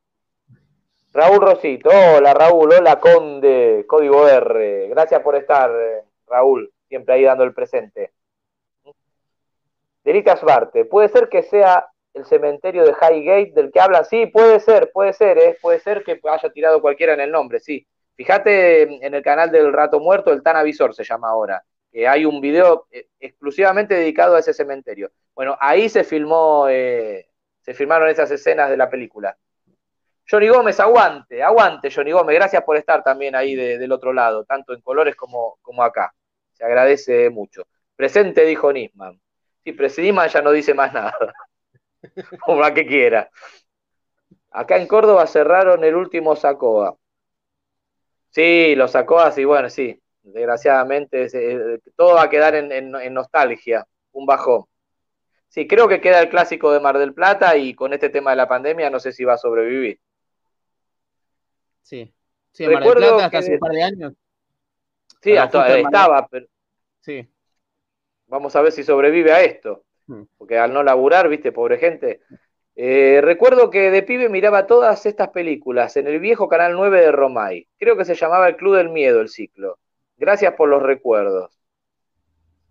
Raúl Rosito. Hola, Raúl. Hola, Conde. Código R. Gracias por estar, eh, Raúl. Siempre ahí dando el presente. Derita Svarte. ¿Puede ser que sea el cementerio de Highgate del que hablan? Sí, puede ser, puede ser, ¿eh? Puede ser que haya tirado cualquiera en el nombre, sí. Fíjate en el canal del Rato Muerto, el Tan Avisor se llama ahora, que hay un video eh, exclusivamente dedicado a ese cementerio. Bueno, ahí se filmó, eh, se filmaron esas escenas de la película. Johnny Gómez, aguante, aguante, Johnny Gómez, gracias por estar también ahí de- del otro lado, tanto en colores como, como acá. Se agradece mucho. Presente, dijo Nisman. Sí, Presidima ya no dice más nada. Como la que quiera. Acá en Córdoba cerraron el último Sacoa. Sí, los Sacoas, y bueno, sí. Desgraciadamente, todo va a quedar en, en- en nostalgia, un bajón. Sí, creo que queda el clásico de Mar del Plata y con este tema de la pandemia no sé si va a sobrevivir. Sí. Sí, Mar del Plata hasta hace un par de años. Sí, hasta estaba, pero Sí. vamos a ver si sobrevive a esto. Hmm. Porque al no laburar, viste, pobre gente. Eh, recuerdo que de pibe miraba todas estas películas en el viejo Canal 9 de Romay. Creo que se llamaba El Club del Miedo el ciclo. Gracias por los recuerdos.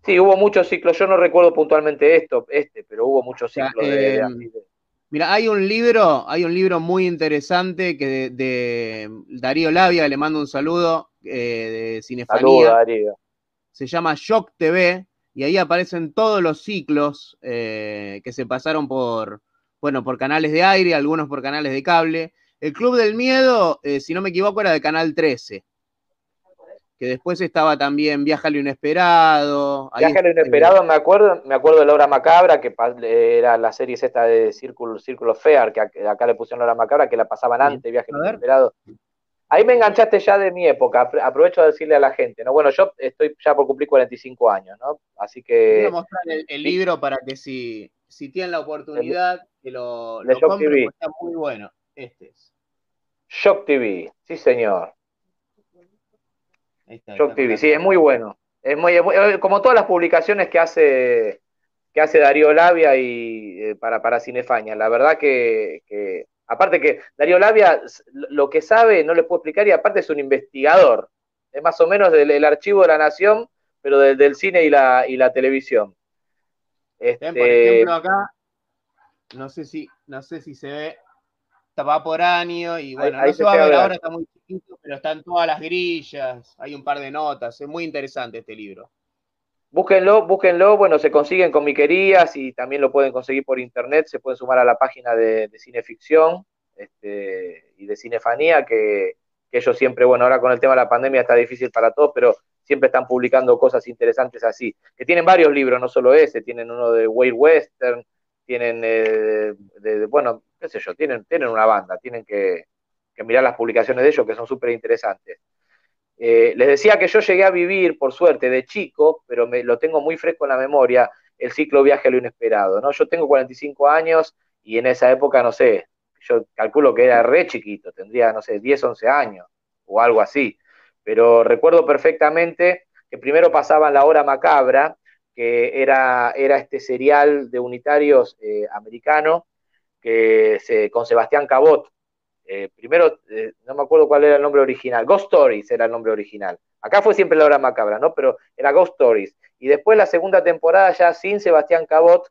Sí, hubo muchos ciclos, yo no recuerdo puntualmente esto, este, pero hubo muchos ciclos de, eh, de- de- Mira, hay un libro, hay un libro muy interesante que de, de Darío Labia, le mando un saludo, eh, de Cinefanía. Saludos, Darío. se llama Shock TV y ahí aparecen todos los ciclos que se pasaron por, bueno, por canales de aire, algunos por canales de cable. El Club del Miedo, eh, si no me equivoco, era de Canal 13. Que después estaba también Viaja al Inesperado. ahí Viaje a lo inesperado, me acuerdo, me acuerdo de la hora macabra, que era la serie esta de Círculo, Círculo Fair, que ac- acá le pusieron la hora macabra, que la pasaban Bien. antes, Viaje a A lo inesperado. Ahí me enganchaste ya de mi época, apro- aprovecho de decirle a la gente, ¿no? Bueno, yo estoy ya por cumplir 45 años, ¿no? Así Voy que a mostrar el, el libro para que si, si tienen la oportunidad, que lo, lo compren, está muy bueno. Este es. Shock TV, sí señor, Ahí está, Shock TV, sí, es muy bueno. Es muy, es muy- eh, como todas las publicaciones que hace que hace Darío Labia y eh, para, para Cinefaña. La verdad que, que- aparte que Darío Labia lo que sabe no les puedo explicar y aparte es un investigador. Es más o menos del, el archivo de la nación, pero del, del cine y la, y la televisión. Ven, por Este, ejemplo, acá, no sé si, no sé si se ve, va por año y bueno, ahí no se se va a ver ver. ahora, está muy chiquito, pero están todas las grillas, hay un par de notas, es muy interesante este libro. Búsquenlo, búsquenlo, bueno, se consiguen con miquerías y también lo pueden conseguir por internet, se pueden sumar a la página de, de Cineficción este, y de Cinefanía, que, que ellos siempre, bueno, ahora con el tema de la pandemia está difícil para todos, pero siempre están publicando cosas interesantes así, que tienen varios libros, no solo ese, tienen uno de Wade Western, tienen, eh, de- bueno, qué sé yo, tienen, tienen una banda, tienen que, que mirar las publicaciones de ellos que son súper interesantes. Eh, les decía que yo llegué a vivir, por suerte, de chico, pero me, lo tengo muy fresco en la memoria, el ciclo Viaje a lo Inesperado, ¿no? Yo tengo 45 años y en esa época, no sé, yo calculo que era re chiquito, tendría, no sé, 10, 11 años o algo así, pero recuerdo perfectamente que primero pasaban la hora macabra, que era, era este serial de unitarios eh, americano que con Sebastián Cabot, eh, primero, eh, no me acuerdo cuál era el nombre original, Ghost Stories era el nombre original. Acá fue siempre la hora macabra, ¿no? Pero era Ghost Stories. Y después la segunda temporada, ya sin Sebastián Cabot,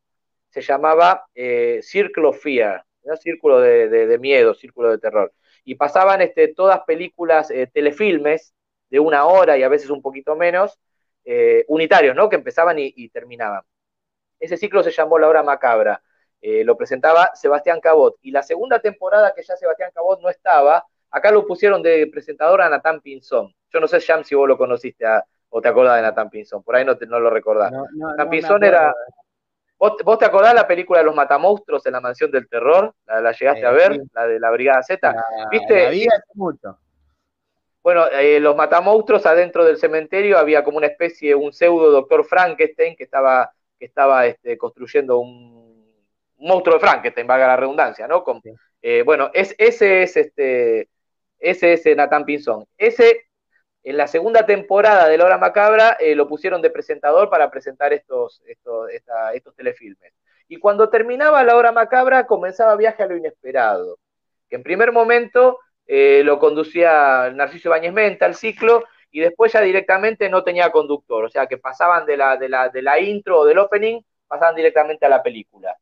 se llamaba eh, Circle of Fear, ¿no? Círculo de, de, miedo, Círculo de terror. Y pasaban este, todas películas, telefilmes de una hora y a veces un poquito menos, eh, unitarios, ¿no? Que empezaban y, y, terminaban. Ese ciclo se llamó La Hora Macabra. Eh, lo presentaba Sebastián Cabot. Y la segunda temporada que ya Sebastián Cabot no estaba, acá lo pusieron de presentador a Nathan Pinzón. Yo no sé, Jam, si vos lo conociste a, o te acordás de Nathan Pinzón. Por ahí no, te, no lo recordás. No, no Pinzón era. ¿Vos, ¿Vos, te acordás la película de los matamonstruos en la mansión del terror? ¿La, la llegaste eh, a ver? Sí. La de la Brigada Z. La, ¿Viste? La vi hace mucho. Bueno, eh, los matamonstruos adentro del cementerio había como una especie, un pseudo doctor Frankenstein que estaba, que estaba este, construyendo un, un, monstruo de Frankenstein, valga la redundancia, ¿no? Con, eh, bueno, es, ese es este, ese es Nathan Pinzón. Ese, en la segunda temporada de La Hora Macabra, eh, lo pusieron de presentador para presentar estos, estos, esta, estos telefilmes. Y cuando terminaba La Hora Macabra, comenzaba Viaje a lo Inesperado, que en primer momento eh, lo conducía Narciso Ibáñez Menta, el ciclo, y después ya directamente no tenía conductor, o sea que pasaban de la, de la, de la intro o del opening, pasaban directamente a la película.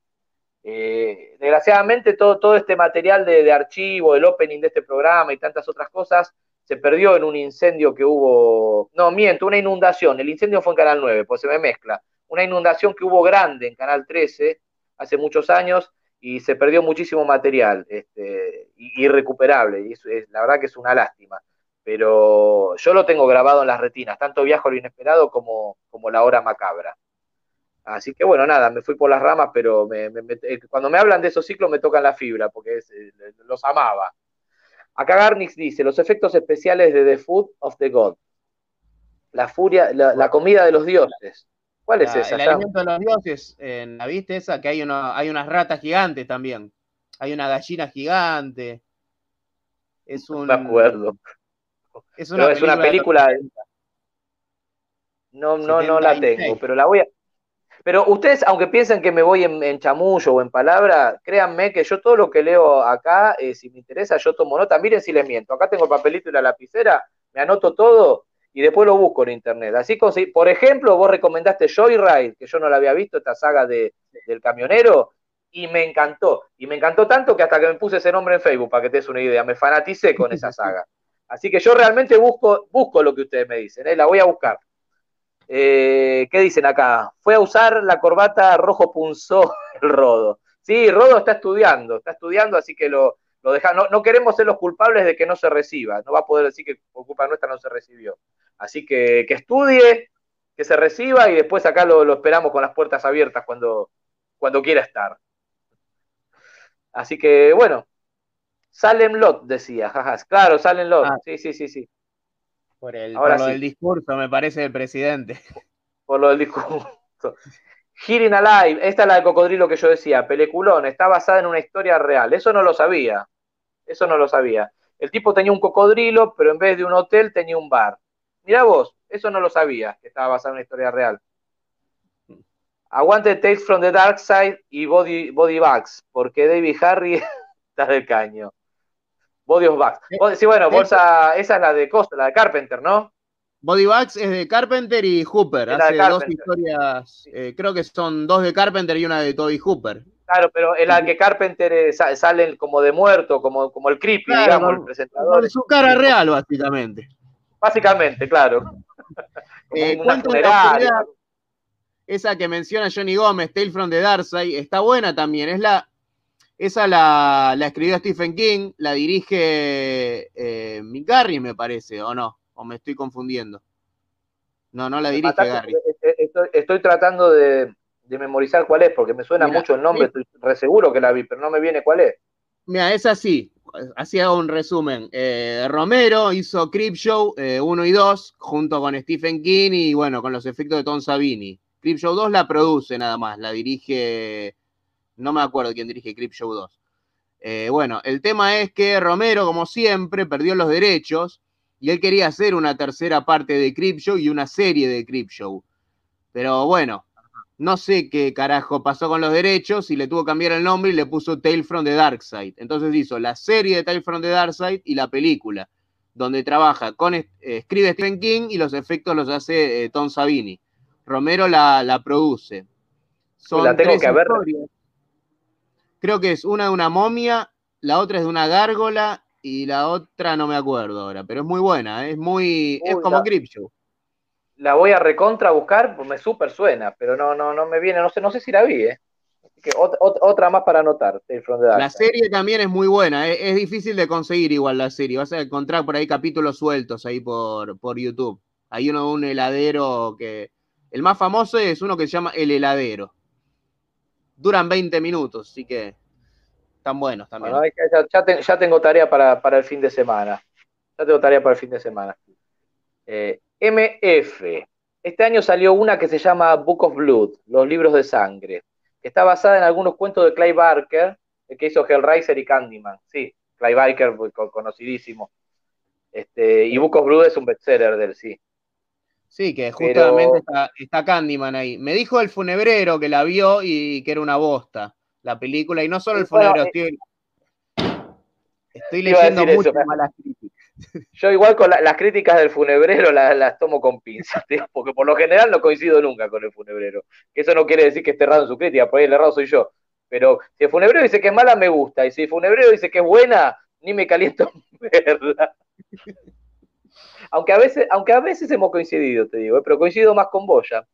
Eh, desgraciadamente todo, todo este material de, de, archivo, el opening de este programa y tantas otras cosas, se perdió en un incendio que hubo, no, miento, una inundación, el incendio fue en Canal 9, pues se me mezcla, una inundación que hubo grande en Canal 13 hace muchos años, y se perdió muchísimo material, este, irrecuperable, y es, la verdad que es una lástima. Pero yo lo tengo grabado en las retinas, tanto Viajo lo Inesperado como, como La Hora Macabra. Así que bueno, nada, me fui por las ramas, pero me, cuando me hablan de esos ciclos me tocan la fibra, porque eh, los amaba. Acá Garnix dice, los efectos especiales de The Food of the God. La furia, la comida de los dioses. ¿Cuál es la, esa? El alimento de los dioses, en ¿la viste esa? Que hay, una, hay unas ratas gigantes también. Hay una gallina gigante. Es un. No me acuerdo. Es una, es una película. No, no, no la tengo, pero la voy a. Pero ustedes, aunque piensen que me voy en, en chamullo o en palabra, créanme que yo todo lo que leo acá, eh, si me interesa, yo tomo nota. Miren si les miento. Acá tengo el papelito y la lapicera, me anoto todo y después lo busco en internet. Así conseguí, por ejemplo, vos recomendaste Joyride, que yo no la había visto, esta saga de, del camionero, y me encantó. Y me encantó tanto que hasta que me puse ese nombre en Facebook, para que te des una idea, me fanaticé con esa saga. Así que yo realmente busco, busco lo que ustedes me dicen, ¿eh? la voy a buscar. Eh, ¿Qué dicen acá? Fue a usar la corbata rojo punzó el Rodo. Sí, Rodo está estudiando, está estudiando, así que lo, lo deja. No, no, queremos ser los culpables de que no se reciba. No va a poder decir que por culpa nuestra no se recibió. Así que que estudie, que se reciba y después acá lo, lo esperamos con las puertas abiertas cuando, cuando quiera estar. Así que bueno, Salem Lot decía, jajas. Claro, Salem Lot. Ah, sí, sí, sí, sí. Por, el, Ahora por lo sí. del discurso, me parece, del presidente. Por lo del discurso. Hearing Alive, esta es la de cocodrilo que yo decía, peliculón, está basada en una historia real. Eso no lo sabía. Eso no lo sabía. El tipo tenía un cocodrilo, pero en vez de un hotel tenía un bar. Mirá vos, eso no lo sabía, que estaba basada en una historia real. Aguante Tales from the Dark Side y Body, Body Bags, porque David Harry está del caño. Body of Bags. Sí, bueno, bolsa, esa es la de Costa, la de Carpenter, ¿no? Body Bags es de Carpenter y Hooper. Hace dos historias, eh, creo que son dos de Carpenter y una de Toby Hooper. Claro, pero en la que Carpenter eh, sale como de muerto, como, como el creepy, claro, digamos, el presentador. Con su cara real, básicamente. Básicamente, claro. eh, la esa que menciona Johnny Gómez, Tale from the Dark Side, está buena también. Es la, esa la, la escribió Stephen King, la dirige eh, Mick Garry, me parece, ¿o no? ¿O me estoy confundiendo? No, no la dirige Garry. Estoy, estoy tratando de, de, memorizar cuál es, porque me suena mucho el nombre, estoy re seguro que la vi, pero no me viene cuál es. Mira, es así, así hago un resumen. Eh, Romero hizo Creepshow 1 eh, y 2 junto con Stephen King y bueno, con los efectos de Tom Savini. Creepshow 2 la produce nada más, la dirige, no me acuerdo quién dirige Creepshow 2. Eh, bueno, el tema es que Romero, como siempre, perdió los derechos y él quería hacer una tercera parte de Creepshow y una serie de Creepshow. Pero bueno, no sé qué carajo pasó con los derechos y le tuvo que cambiar el nombre y le puso Tale from the Dark Side. Entonces hizo la serie de Tale from the Dark Side y la película, donde trabaja con, eh, escribe Stephen King y los efectos los hace eh, Tom Savini. Romero la, la produce. Son la tengo que ver. Creo que es una de una momia, la otra es de una gárgola y la otra no me acuerdo ahora, pero es muy buena, ¿eh? es muy, Uy, es como Creepshow la voy a recontra buscar, pues me súper suena, pero no, no, no me viene, no sé, no sé si la vi, ¿eh? Que otra, otra más para anotar. La serie también es muy buena, es, es, difícil de conseguir igual la serie, vas a encontrar por ahí capítulos sueltos ahí por, por YouTube. Hay uno de un heladero que, el más famoso es uno que se llama El heladero. Duran 20 minutos, así que están buenos también. Bueno, ya, ya, te, ya, tengo tarea para, para, el fin de semana. Ya tengo tarea para el fin de semana. Eh, MF. Este año salió una que se llama Book of Blood, los libros de sangre, que está basada en algunos cuentos de Clay Barker, que hizo Hellraiser y Candyman. Sí, Clay Barker, conocidísimo. Este, y Book of Blood es un bestseller del sí. Sí, que justamente Pero... está, está, Candyman ahí. Me dijo el funebrero que la vio y que era una bosta la película, y no solo el funebrero, bueno, estoy, estoy leyendo muchas malas críticas. Yo igual con la, las críticas del funebrero las, las tomo con pinzas, porque por lo general no coincido nunca con el funebrero. Eso no quiere decir que esté errado en su crítica, por ahí el errado soy yo. Pero si el funebrero dice que es mala, me gusta. Y si el funebrero dice que es buena, ni me caliento verla. aunque, a veces, aunque a veces hemos coincidido, te digo, ¿eh? pero coincido más con vos ya.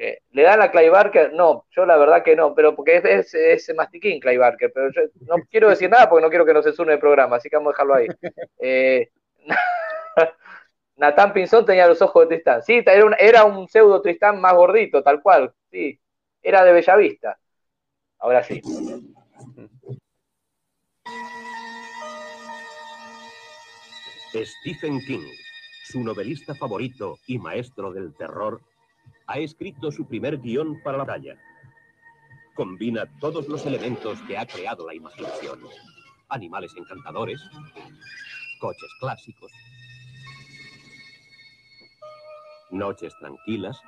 Eh, ¿Le dan a Clay Barker? No, yo la verdad que no, pero porque es, es, es mastiquín Clay Barker, pero yo no quiero decir nada porque no quiero que nos censuren el programa, así que vamos a dejarlo ahí. Eh, Natán Pinzón tenía los ojos de Tristán. Sí, era un, era un pseudo Tristán más gordito, tal cual, sí. Era de Bellavista. Ahora sí. Stephen King, su novelista favorito y maestro del terror, ha escrito su primer guion para la batalla. Combina todos los elementos que ha creado la imaginación. Animales encantadores, coches clásicos, noches tranquilas,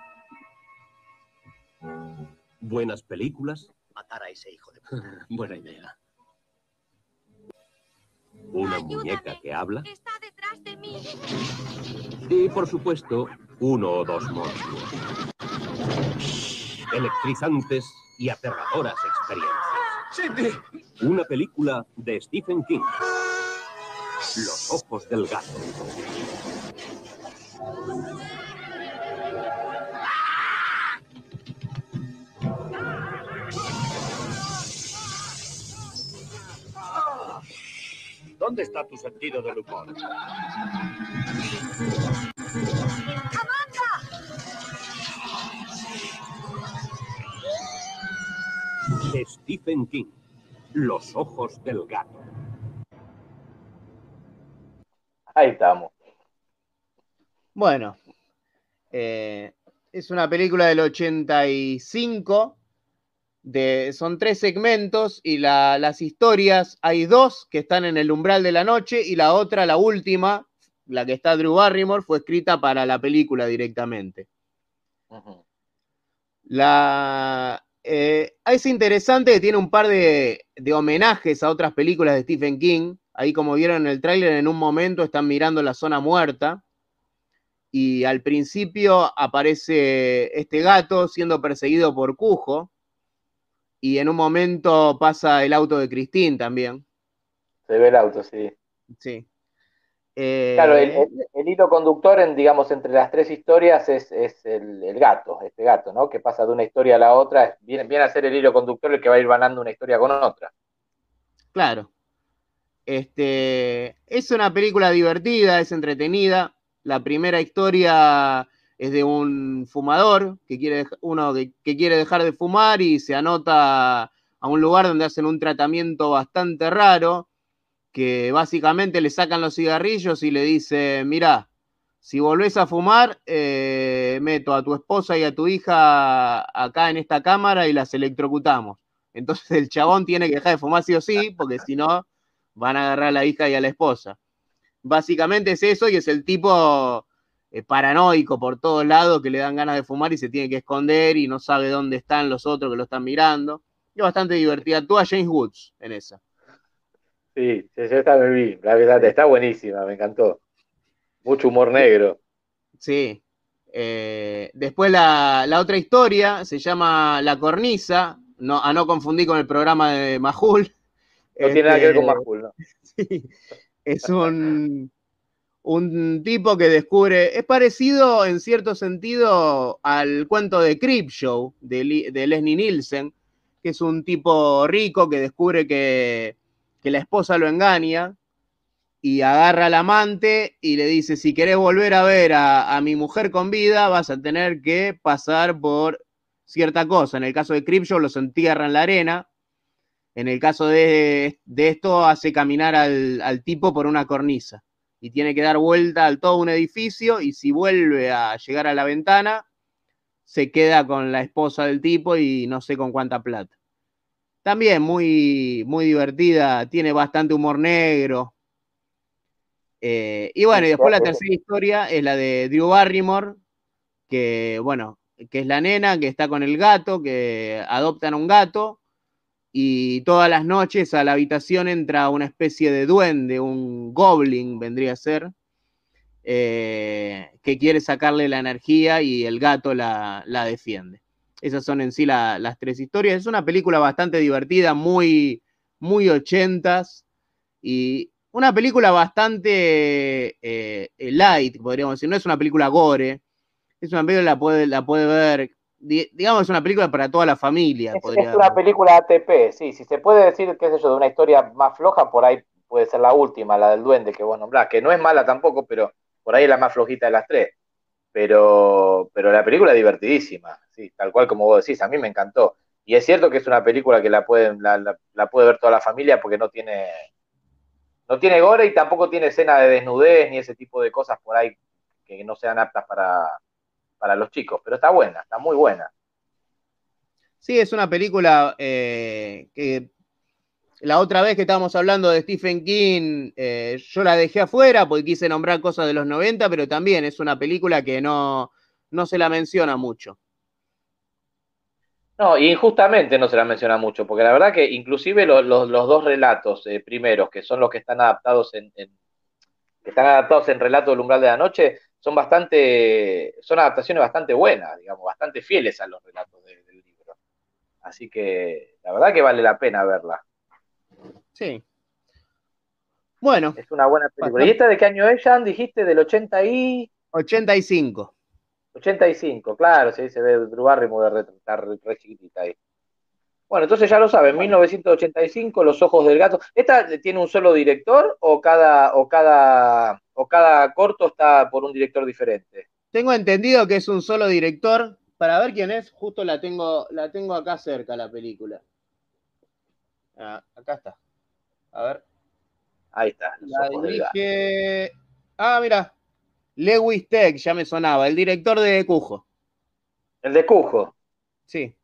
buenas películas. Matar a ese hijo de puta. Buena idea. Una muñeca que habla. Está detrás detrás de mí. Y por supuesto, uno o dos monstruos. Electrizantes y aterradoras experiencias. Una película de Stephen King. Los ojos del gato. ¿Dónde está tu sentido del humor? Stephen King. Los ojos del gato. Ahí estamos. Bueno, eh, es una película del 85. De, son tres segmentos y la- las historias, hay dos que están en el umbral de la noche y la otra, la última, la que está Drew Barrymore, fue escrita para la película directamente. La, eh, es interesante que tiene un par de, de homenajes a otras películas de Stephen King. Ahí, como vieron en el tráiler, en un momento están mirando la zona muerta. Y al principio aparece este gato siendo perseguido por Cujo. Y en un momento pasa el auto de Christine también. Se ve el auto, sí. Sí. Eh, Claro, el, el- el hilo conductor, en, digamos, entre las tres historias es, es el, el gato, este gato, ¿no? Que pasa de una historia a la otra, viene, viene a ser el hilo conductor el que va a ir ganando una historia con otra. Claro. Este, es una película divertida, es entretenida. La primera historia es de un fumador que quiere, uno que, que quiere dejar de fumar y se anota a un lugar donde hacen un tratamiento bastante raro, que básicamente le sacan los cigarrillos y le dice, mira, si volvés a fumar, eh, meto a tu esposa y a tu hija acá en esta cámara y las electrocutamos. Entonces el chabón tiene que dejar de fumar sí o sí, porque si no, van a agarrar a la hija y a la esposa. Básicamente es eso y es el tipo eh, paranoico por todos lados que le dan ganas de fumar y se tiene que esconder y no sabe dónde están los otros que lo están mirando. Es bastante divertida. Actúa James Woods en esa. Sí, esta me vi, la verdad, está buenísima, me encantó. Mucho humor negro. Sí. Eh, después la, la otra historia se llama La Cornisa, no, a no confundir con el programa de Majul. No tiene nada que ver con Este, Majul, ¿no? Sí, es un, un tipo que descubre, es parecido en cierto sentido al cuento de Creepshow de, de Leslie Nielsen, que es un tipo rico que descubre que, que la esposa lo engaña y agarra al amante y le dice, si querés volver a ver a, a mi mujer con vida, vas a tener que pasar por cierta cosa. En el caso de Creepshow los entierra en la arena. En el caso de, de esto, hace caminar al, al tipo por una cornisa y tiene que dar vuelta al todo un edificio y si vuelve a llegar a la ventana, se queda con la esposa del tipo y no sé con cuánta plata. También muy, muy divertida, tiene bastante humor negro. Eh, y bueno, y después la tercera historia es la de Drew Barrymore, que bueno, que es la nena que está con el gato, que adoptan a un gato y todas las noches a la habitación entra una especie de duende, un goblin vendría a ser, eh, que quiere sacarle la energía y el gato la, la defiende. Esas son en sí la- las tres historias. Es una película bastante divertida, muy, muy ochentas y una película bastante eh, light, podríamos decir. No es una película gore, es una película la puede, la puede ver, di- digamos, es una película para toda la familia. Es, podría- es una película ATP, sí, si se puede decir, qué sé yo, de una historia más floja, por ahí puede ser la última, la del duende que vos nombrás, que no es mala tampoco, pero por ahí es la más flojita de las tres. Pero, pero la película es divertidísima, sí, tal cual como vos decís, a mí me encantó. Y es cierto que es una película que la pueden, la, la- puede ver toda la familia porque no tiene, no tiene gore y tampoco tiene escena de desnudez ni ese tipo de cosas por ahí que no sean aptas para, para los chicos. Pero está buena, está muy buena. Sí, es una película eh, que la otra vez que estábamos hablando de Stephen King, eh, yo la dejé afuera porque quise nombrar cosas de los 90, pero también es una película que no, no se la menciona mucho. No, y injustamente no se la menciona mucho, porque la verdad que inclusive lo- lo- los dos relatos eh, primeros, que son los que están adaptados en, en- que están adaptados en Relato del Umbral de la Noche, son bastante, son adaptaciones bastante buenas, digamos, bastante fieles a los relatos del libro. Así que la verdad que vale la pena verla. Sí. Bueno. Es una buena película. ¿Y esta de qué año es, Jan? Dijiste del 80 y... 85. 85, claro, sí, se ve Drew Barrymore, está re, re chiquitita ahí. Bueno, entonces ya lo saben, 1985, Los Ojos del Gato. ¿Esta tiene un solo director o cada, o cada, o cada corto está por un director diferente? Tengo entendido que es un solo director. Para ver quién es, justo la tengo, la tengo acá cerca, la película. Ah, acá está. A ver. Ahí está. Los La Ojos del Gato. dirige. Ah, mira. Lewis Tech, ya me sonaba, el director de Cujo. El de Cujo. Sí.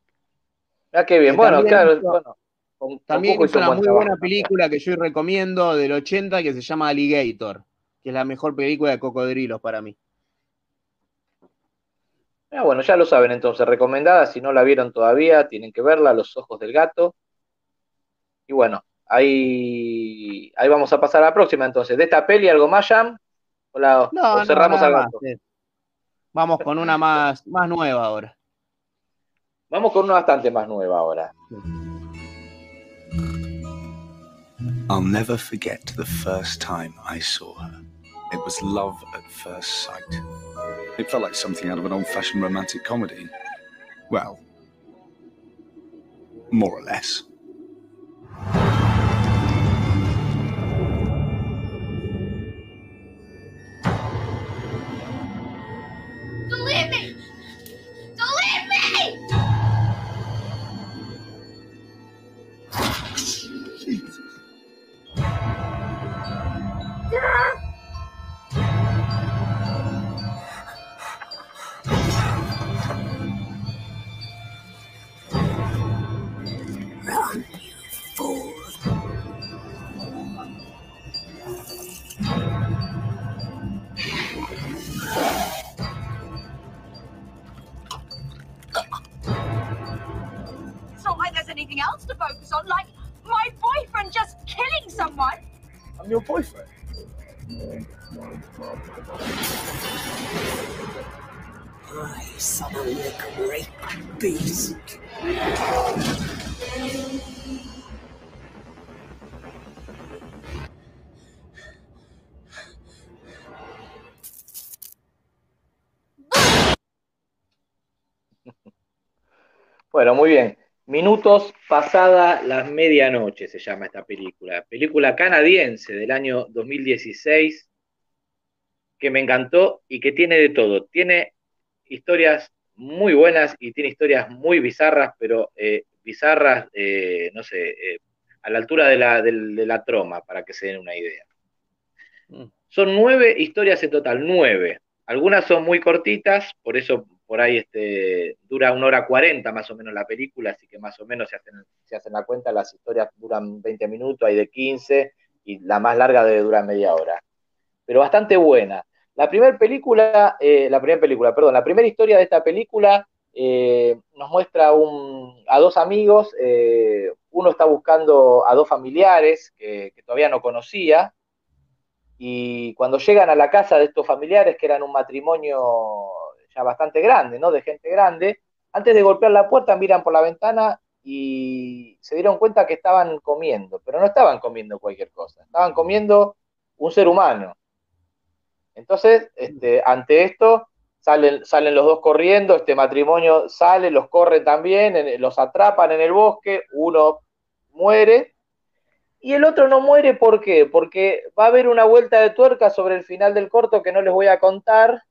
Ah, qué bien. Que Bueno, claro, hizo- bueno. con- con También hizo un una muy trabajo buena película que yo recomiendo del 80 que se llama Alligator, que es la mejor película de cocodrilos para mí. Ah, bueno, ya lo saben entonces, recomendada, si no la vieron todavía, tienen que verla, Los Ojos del Gato. Y bueno, ahí, ahí vamos a pasar a la próxima entonces. ¿De esta peli algo más, Jam? ¿O, la- No, o no, cerramos nada al más, gato? eh. Vamos con una más, más nueva ahora. Vamos con una bastante más nueva ahora. I'll never forget the first time I saw her. It was love at first sight. It felt like something out of an old fashioned romantic comedy. Well, more or less. Bueno, muy bien. Minutos pasada las medianoche se llama esta película. Película canadiense del año 2016 que me encantó y que tiene de todo. Tiene historias muy buenas y tiene historias muy bizarras, pero eh, bizarras, eh, no sé, eh, a la altura de la, del- de la troma, para que se den una idea. Son nueve historias en total, nueve. Algunas son muy cortitas, por eso por ahí este, dura una hora cuarenta más o menos la película, así que más o menos se hacen, se hacen la cuenta, las historias duran 20 minutos, hay de 15 y la más larga debe durar media hora. Pero bastante buena. La primera película, eh, la primera película, perdón, la primera historia de esta película eh, nos muestra a dos amigos, eh, uno está buscando a dos familiares que todavía no conocía, y cuando llegan a la casa de estos familiares, que eran un matrimonio bastante grande, ¿no? De gente grande, antes de golpear la puerta miran por la ventana y se dieron cuenta que estaban comiendo, pero no estaban comiendo cualquier cosa, estaban comiendo un ser humano. Entonces, este, ante esto, salen, salen los dos corriendo, este matrimonio sale, los corre también, los atrapan en el bosque, uno muere y el otro no muere, ¿por qué? Porque va a haber una vuelta de tuerca sobre el final del corto que no les voy a contar,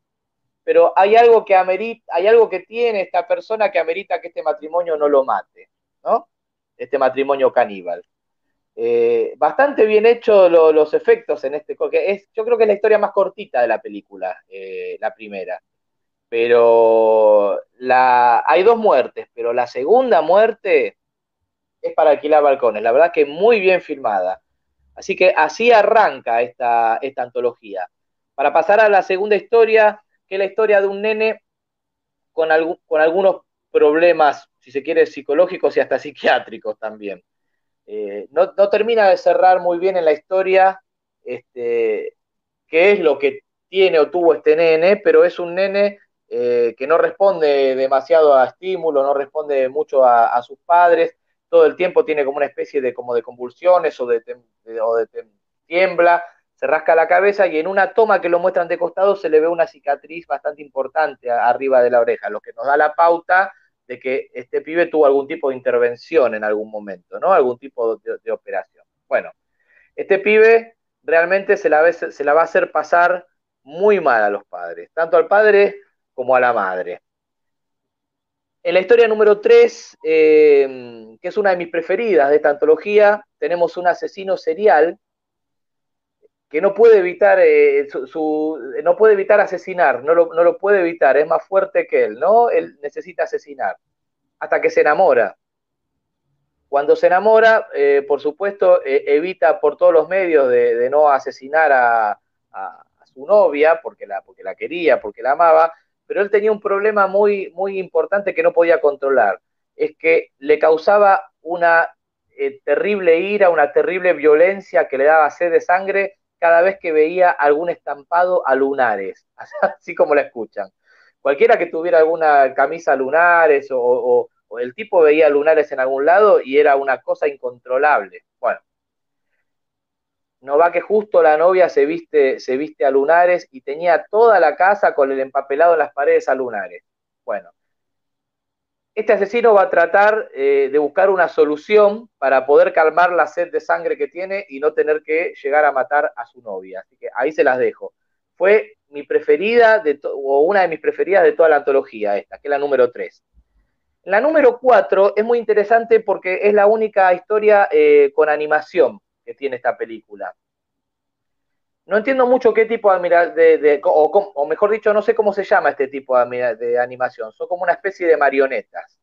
pero hay algo que amerita, hay algo que tiene esta persona que amerita que este matrimonio no lo mate, ¿no? Este matrimonio caníbal. Eh, bastante bien hecho lo- los efectos en este, porque es, yo creo que es la historia más cortita de la película, eh, la primera. Pero la, hay dos muertes, pero la segunda muerte es para alquilar balcones. La verdad que muy bien filmada. Así que así arranca esta, esta antología. Para pasar a la segunda historia, que la historia de un nene con, algu- con algunos problemas, si se quiere, psicológicos y hasta psiquiátricos también. Eh, no, no termina de cerrar muy bien en la historia, este, qué es lo que tiene o tuvo este nene, pero es un nene eh, que no responde demasiado a estímulo, no responde mucho a, sus padres, todo el tiempo tiene como una especie de, como de convulsiones o de, o de tiembla, se rasca la cabeza y en una toma que lo muestran de costado se le ve una cicatriz bastante importante arriba de la oreja, lo que nos da la pauta de que este pibe tuvo algún tipo de intervención en algún momento, ¿no? Algún tipo de, operación. Bueno, este pibe realmente se la, se la va a hacer pasar muy mal a los padres, tanto al padre como a la madre. En la historia número 3, eh, que es una de mis preferidas de esta antología, tenemos un asesino serial que no puede evitar, eh, su, no puede evitar asesinar, no lo, no lo, puede evitar, es más fuerte que él, ¿no? Él necesita asesinar, hasta que se enamora. Cuando se enamora, eh, por supuesto, eh, evita por todos los medios de, no asesinar a, a, su novia, porque la, porque la quería, porque la amaba, pero él tenía un problema muy, muy importante que no podía controlar, es que le causaba una terrible ira, una terrible violencia que le daba sed de sangre cada vez que veía algún estampado a lunares, así como la escuchan. Cualquiera que tuviera alguna camisa lunares o, o, o, el tipo veía lunares en algún lado y era una cosa incontrolable. Bueno, no va que justo la novia se viste, se viste a lunares y tenía toda la casa con el empapelado en las paredes a lunares. Bueno, este asesino va a tratar eh, de buscar una solución para poder calmar la sed de sangre que tiene y no tener que llegar a matar a su novia. Así que ahí se las dejo. Fue mi preferida, de o una de mis preferidas de toda la antología, esta, que es la número 3. La número 4 es muy interesante porque es la única historia eh, con animación que tiene esta película. No entiendo mucho qué tipo de, de, de o, o, mejor dicho, no sé cómo se llama este tipo de, de animación. Son como una especie de marionetas.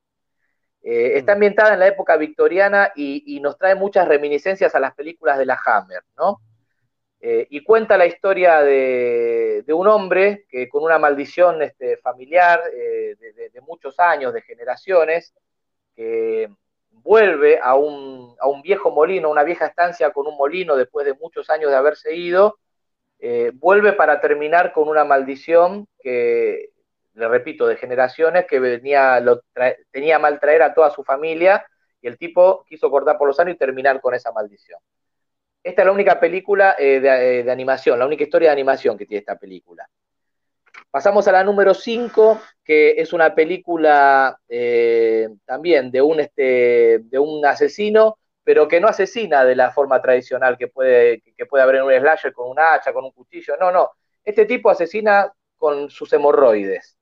Eh, está ambientada en la época victoriana y, y, nos trae muchas reminiscencias a las películas de la Hammer, ¿no? Eh, y cuenta la historia de, un hombre que con una maldición este, familiar eh, de, de, muchos años, de generaciones, que vuelve a un, a un viejo molino, una vieja estancia con un molino después de muchos años de haberse ido, eh, vuelve para terminar con una maldición que, le repito, de generaciones que venía, lo tenía mal traer a toda su familia y el tipo quiso cortar por los años y terminar con esa maldición. Esta es la única película eh, de, eh, de, animación, la única historia de animación que tiene esta película. Pasamos a la número 5, que es una película también de un, este, de un asesino pero que no asesina de la forma tradicional que puede, que puede haber en un slasher con un hacha, con un cuchillo. No, no. Este tipo asesina con sus hemorroides.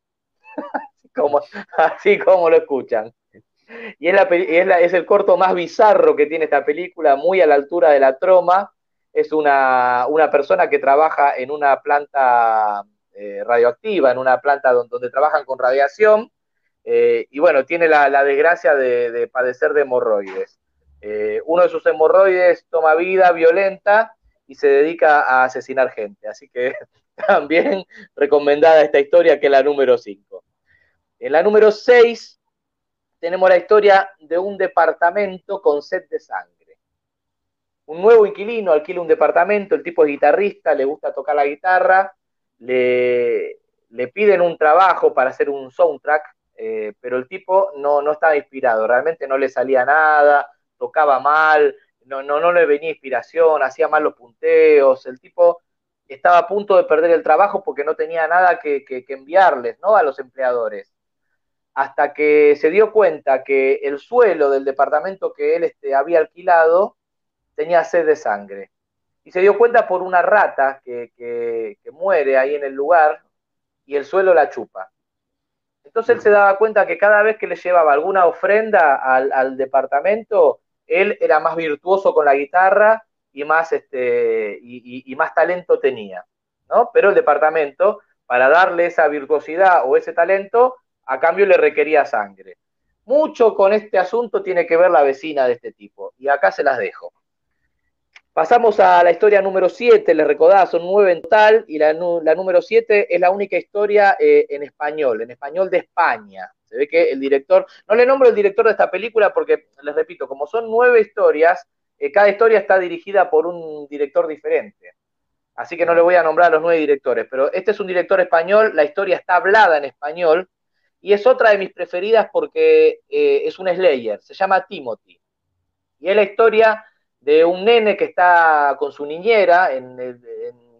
así, como, lo escuchan. Y, es, la, es, la, es, el corto más bizarro que tiene esta película, muy a la altura de la troma. Es una, una persona que trabaja en una planta eh, radioactiva, en una planta donde, trabajan con radiación. Eh, y bueno, tiene la, la desgracia de, de padecer de hemorroides. Eh, uno de sus hemorroides toma vida violenta y se dedica a asesinar gente. Así que también recomendada esta historia que es la número 5. En la número 6 tenemos la historia de un departamento con sed de sangre. Un nuevo inquilino alquila un departamento, el tipo es guitarrista, le gusta tocar la guitarra, le, le piden un trabajo para hacer un soundtrack, eh, pero el tipo no, no estaba inspirado, realmente no le salía nada, tocaba mal, no, no, no le venía inspiración, hacía mal los punteos, el tipo estaba a punto de perder el trabajo porque no tenía nada que, que, que enviarles ¿no? a los empleadores. Hasta que se dio cuenta que el suelo del departamento que él este, había alquilado tenía sed de sangre. Y se dio cuenta por una rata que, que, que muere ahí en el lugar y el suelo la chupa. Entonces él se daba cuenta que cada vez que le llevaba alguna ofrenda al, al departamento, él era más virtuoso con la guitarra y más, este, y, más talento tenía, ¿no? Pero el departamento, para darle esa virtuosidad o ese talento, a cambio le requería sangre. Mucho con este asunto tiene que ver la vecina de este tipo, y acá se las dejo. Pasamos a la historia número 7, les recordaba, son nueve en total, y la, la número 7 es la única historia eh, en español, en español de España. Se ve que el director, no le nombro el director de esta película porque, les repito, como son nueve historias, eh, cada historia está dirigida por un director diferente. Así que no le voy a nombrar a los nueve directores, pero este es un director español, la historia está hablada en español y es otra de mis preferidas porque eh, es un Slayer, se llama Timothy. Y es la historia de un nene que está con su niñera en,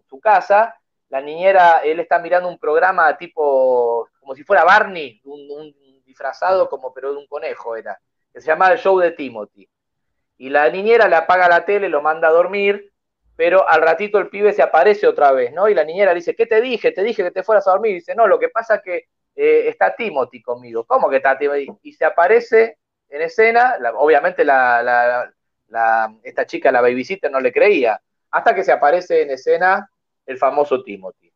su casa. La niñera, él está mirando un programa tipo, como si fuera Barney, un disfrazado como pero de un conejo era, que se llama el show de Timothy. Y la niñera le apaga la tele, lo manda a dormir, pero al ratito el pibe se aparece otra vez, ¿no? Y la niñera le dice, ¿qué te dije? Te dije que te fueras a dormir. Y dice, no, lo que pasa es que eh, está Timothy conmigo. ¿Cómo que está Timothy? Y se aparece en escena, la- obviamente la, la- la- esta chica, la babysitter, no le creía, hasta que se aparece en escena el famoso Timothy.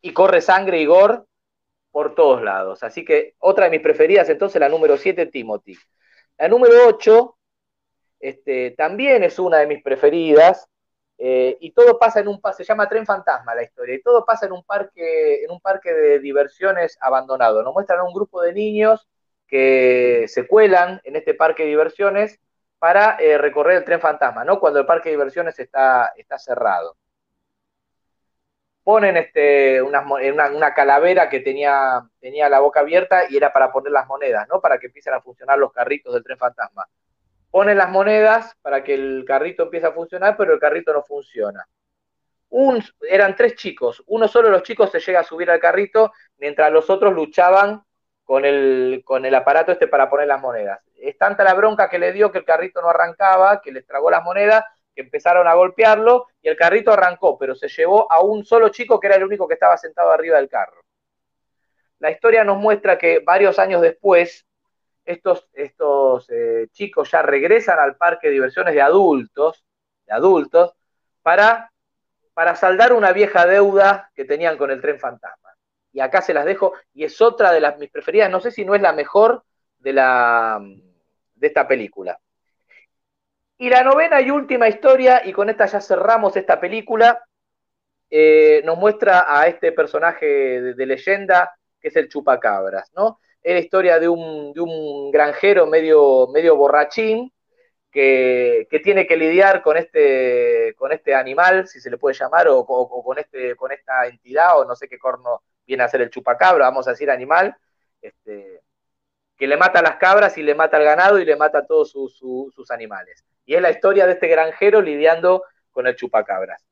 Y corre sangre y gore por todos lados. Así que otra de mis preferidas, entonces la número 7, Timothy. La número 8, este, también es una de mis preferidas, eh, y todo pasa en un se llama Tren Fantasma la historia, y todo pasa en un parque, en un parque de diversiones abandonado. Nos muestran a un grupo de niños que se cuelan en este parque de diversiones para eh, recorrer el tren fantasma, ¿no? Cuando el parque de diversiones está, está cerrado. Ponen este, mo- una, una calavera que tenía, tenía la boca abierta y era para poner las monedas, ¿no? Para que empiecen a funcionar los carritos del tren fantasma ponen las monedas para que el carrito empiece a funcionar, pero el carrito no funciona. Un, eran tres chicos, uno solo de los chicos se llega a subir al carrito, mientras los otros luchaban con el, con el aparato este para poner las monedas. Es tanta la bronca que le dio que el carrito no arrancaba, que les tragó las monedas, que empezaron a golpearlo y el carrito arrancó, pero se llevó a un solo chico que era el único que estaba sentado arriba del carro. La historia nos muestra que varios años después, estos, estos eh, chicos ya regresan al parque de diversiones de adultos, de adultos, para, para saldar una vieja deuda que tenían con el tren fantasma. Y acá se las dejo, y es otra de las mis preferidas, no sé si no es la mejor de, la, de esta película. Y la novena y última historia, y con esta ya cerramos esta película, eh, nos muestra a este personaje de, leyenda que es el chupacabras, ¿no? Es la historia de un, de un granjero medio, medio borrachín que, tiene que lidiar con este, con este animal, si se le puede llamar, o, con, este, con esta entidad, o no sé qué corno viene a ser el chupacabra, vamos a decir animal, este, que le mata a las cabras y le mata al ganado y le mata a todos sus animales. Y es la historia de este granjero lidiando con el chupacabras.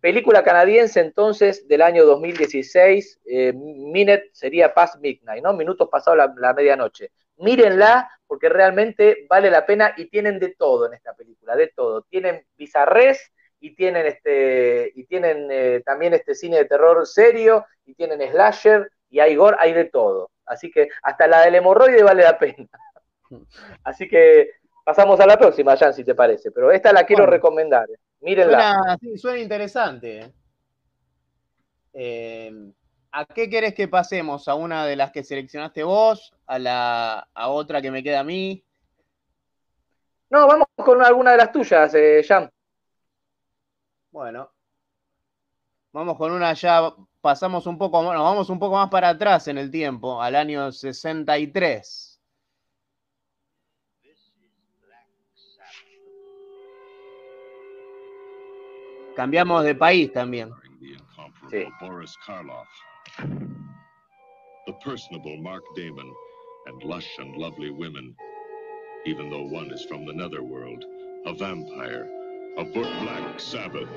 Película canadiense entonces del año 2016, eh, Minute sería Past Midnight, ¿no? Minutos pasados la, la, medianoche. Mírenla porque realmente vale la pena y tienen de todo en esta película, de todo. Tienen bizarrés y tienen este y tienen eh, también este cine de terror serio y tienen slasher y hay gore, hay de todo. Así que hasta la del hemorroide vale la pena. Así que pasamos a la próxima, Jan, si te parece. Pero esta la quiero bueno. recomendar. Mírenla. Suena, sí, suena interesante. Eh, ¿A qué querés que pasemos? ¿A una de las que seleccionaste vos? ¿A, la, a otra que me queda a mí? No, vamos con alguna de las tuyas, eh, Jan. Bueno. Vamos con una ya, pasamos un poco, nos vamos un poco más para atrás en el tiempo, al año 63. Cambiamos de país también. Sí. Boris Karloff, the personable Mark Damon, and lush and lovely women, even though one is from the netherworld, a vampire, a book Black Sabbath,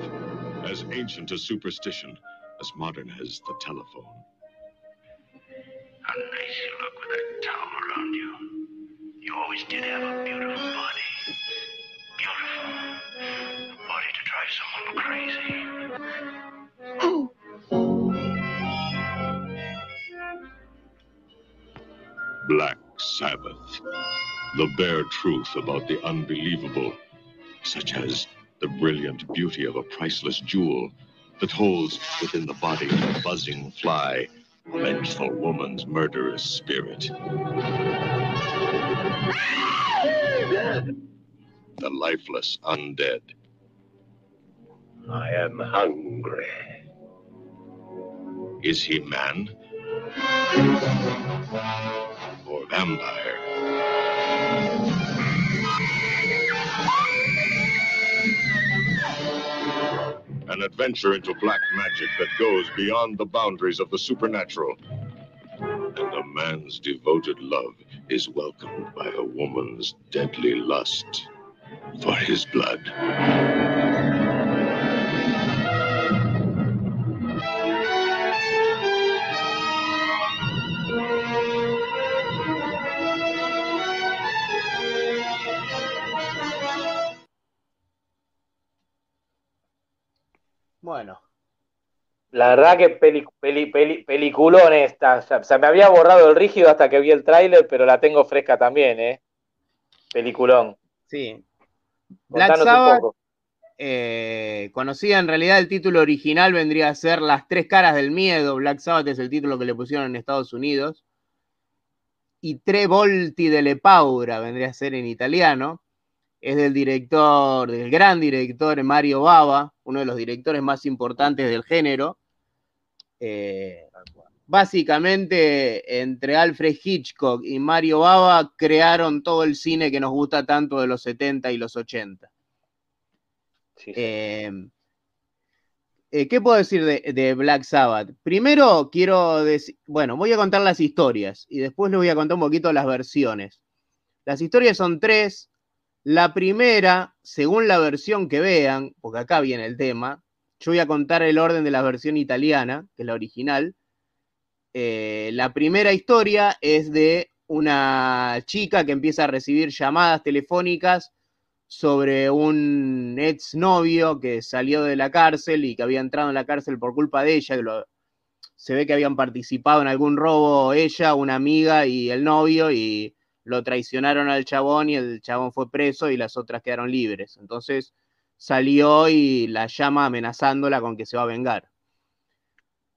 as ancient as superstition, as modern as the telephone. How nice you look with that towel around you. You always did have a beautiful body. Body drive someone crazy. Black Sabbath. The bare truth about the unbelievable, such as the brilliant beauty of a priceless jewel that holds within the body of a buzzing fly a vengeful woman's murderous spirit. The lifeless undead. I am hungry. Is he man? Or vampire? An An adventure into black magic that goes beyond the boundaries of the supernatural. And a man's devoted love is welcomed by a woman's deadly lust for his blood. Bueno, La verdad que peli, peli, peli- peliculón esta. O sea, se me había borrado el rígido hasta que vi el tráiler, pero la tengo fresca también, ¿eh? Peliculón. sí. Black Sabbath, eh, conocida en realidad el título original vendría a ser Las tres caras del miedo. Black Sabbath es el título que le pusieron en Estados Unidos. Y Tre volti delle paura vendría a ser en italiano. Es del director, del gran director Mario Bava, uno de los directores más importantes del género. Eh, básicamente, entre Alfred Hitchcock y Mario Bava crearon todo el cine que nos gusta tanto de los 70 y los 80. Eh, eh, ¿Qué puedo decir de, de Black Sabbath? Primero quiero decir, bueno, voy a contar las historias y después les voy a contar un poquito las versiones. Las historias son tres. La primera, según la versión que vean, porque acá viene el tema, yo voy a contar el orden de la versión italiana, que es la original. Eh, la primera historia es de una chica que empieza a recibir llamadas telefónicas sobre un exnovio que salió de la cárcel y que había entrado en la cárcel por culpa de ella, que se ve que habían participado en algún robo ella, una amiga y el novio y lo traicionaron al chabón y el chabón fue preso y las otras quedaron libres. Entonces salió y la llama amenazándola con que se va a vengar.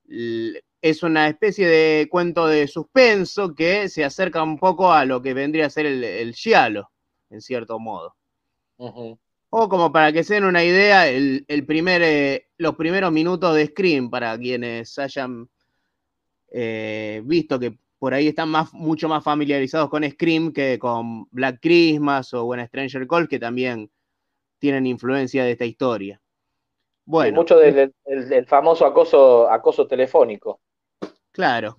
Es una especie de cuento de suspenso que se acerca un poco a lo que vendría a ser el, el giallo, en cierto modo. O como para que se den una idea, el, el primer, eh, los primeros minutos de Scream, para quienes hayan eh, visto que por ahí están más, mucho más familiarizados con Scream que con Black Christmas o When Stranger Calls, que también tienen influencia de esta historia. Y Bueno, mucho del, del- del famoso acoso, acoso telefónico. claro.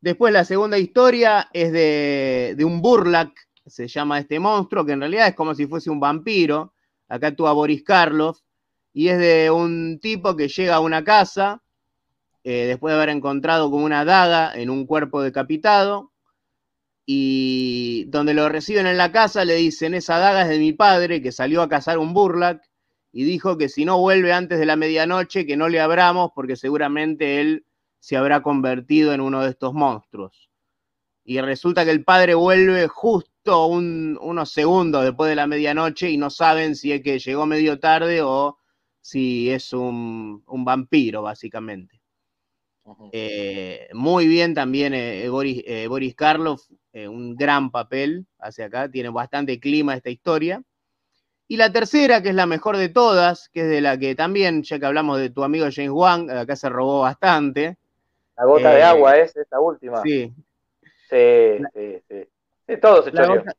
Después la segunda historia es de, de un Burlak, se llama este monstruo, que en realidad es como si fuese un vampiro. Acá actúa Boris Karloff, y es de un tipo que llega a una casa eh, después de haber encontrado como una daga en un cuerpo decapitado, y donde lo reciben en la casa le dicen, esa daga es de mi padre que salió a cazar un burlac y dijo que si no vuelve antes de la medianoche, que no le abramos porque seguramente él se habrá convertido en uno de estos monstruos. Y resulta que el padre vuelve justo un- unos segundos después de la medianoche y no saben si es que llegó medio tarde o si es un vampiro, básicamente. Eh, muy bien también eh, Boris, eh, Boris Karloff, eh, un gran papel hacia acá, tiene bastante clima esta historia. Y la tercera, que es la mejor de todas, que es de la que también, ya que hablamos de tu amigo James Wan, acá se robó bastante. La gota de agua es esta última. Sí, Sí, sí, sí. Sí, todo se la gota,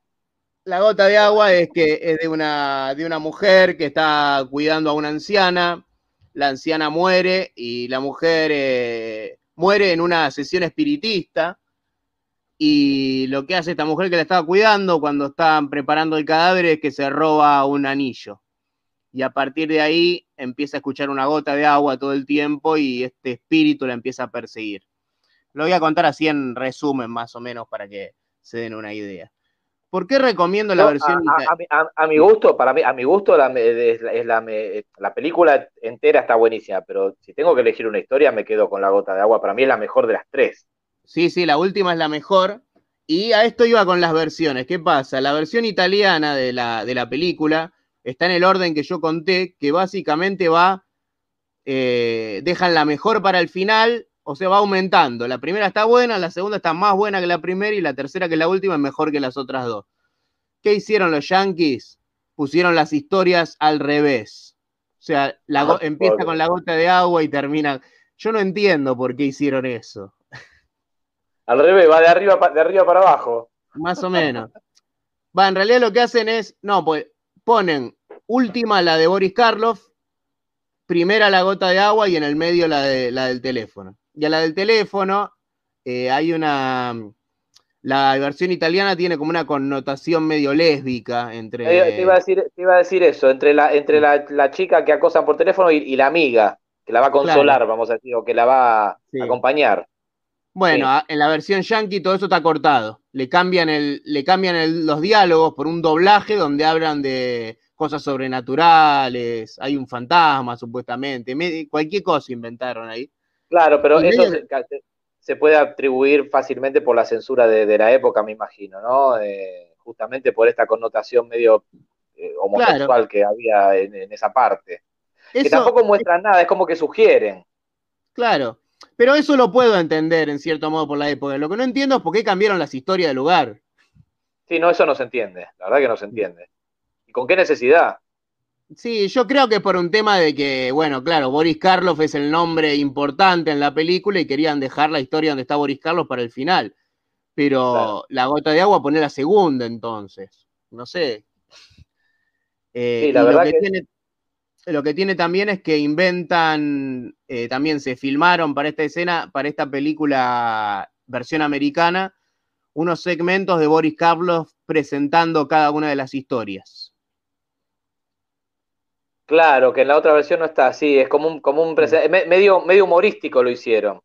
la gota de agua es que es de una, de una mujer que está cuidando a una anciana. La anciana muere y la mujer eh, muere en una sesión espiritista. Y lo que hace esta mujer que la estaba cuidando cuando estaban preparando el cadáver es que se roba un anillo. Y a partir de ahí empieza a escuchar una gota de agua todo el tiempo y este espíritu la empieza a perseguir. Lo voy a contar así en resumen, más o menos, para que se den una idea. ¿Por qué recomiendo la versión a, a- ita- a mi- a- a mi gusto, para mí, a mi gusto, la, es la, es la me- la película entera está buenísima, pero si tengo que elegir una historia, me quedo con La Gota de Agua. Para mí es la mejor de las tres. Sí, sí, la última es la mejor. Y a esto iba con las versiones. ¿Qué pasa? La versión italiana de la, de la película está en el orden que yo conté, que básicamente va, eh, dejan la mejor para el final, o sea, va aumentando. La primera está buena, la segunda está más buena que la primera y la tercera que la última es mejor que las otras dos. ¿Qué hicieron los yankees? Pusieron las historias al revés. O sea, la Ah, empieza pobre. con la gota de agua y termina. Yo no entiendo por qué hicieron eso. Al revés, va de arriba, pa- de arriba para abajo. Más o menos. Va, en realidad lo que hacen es, no, pues ponen última la de Boris Karloff, primera la gota de agua y en el medio la, de, la del teléfono. Y a la del teléfono eh, hay una. La versión italiana tiene como una connotación medio lésbica entre. Eh, te, iba a decir, te iba a decir eso, entre la, entre la, la chica que acosan por teléfono y, y la amiga, que la va a consolar, Claro. vamos a decir, o que la va a acompañar. Bueno, en la versión yankee todo eso está cortado. Le cambian, el, le cambian el- los diálogos por un doblaje donde hablan de cosas sobrenaturales, hay un fantasma supuestamente, me- cualquier cosa inventaron ahí. Claro, pero eso se, se puede atribuir fácilmente por la censura de, de la época, me imagino, ¿no? Eh, justamente por esta connotación medio eh, homosexual que había en, en esa parte. que tampoco muestran nada, es como que sugieren. Claro, pero eso lo puedo entender en cierto modo por la época. Lo que no entiendo es por qué cambiaron las historias del lugar. Sí, no, eso no se entiende, la verdad que no se entiende. ¿Y con qué necesidad? Sí, yo creo que por un tema de que, bueno, claro, Boris Karloff es el nombre importante en la película y querían dejar la historia donde está Boris Karloff para el final. Pero la gota de agua poner la segunda entonces. No sé. Eh, Sí, la y verdad lo que, que- tiene, lo que tiene también es que inventan, eh, también se filmaron para esta escena, para esta película versión americana, unos segmentos de Boris Karloff presentando cada una de las historias. Claro, que en la otra versión no está así, es como un, como un prese- me- medio, medio humorístico lo hicieron,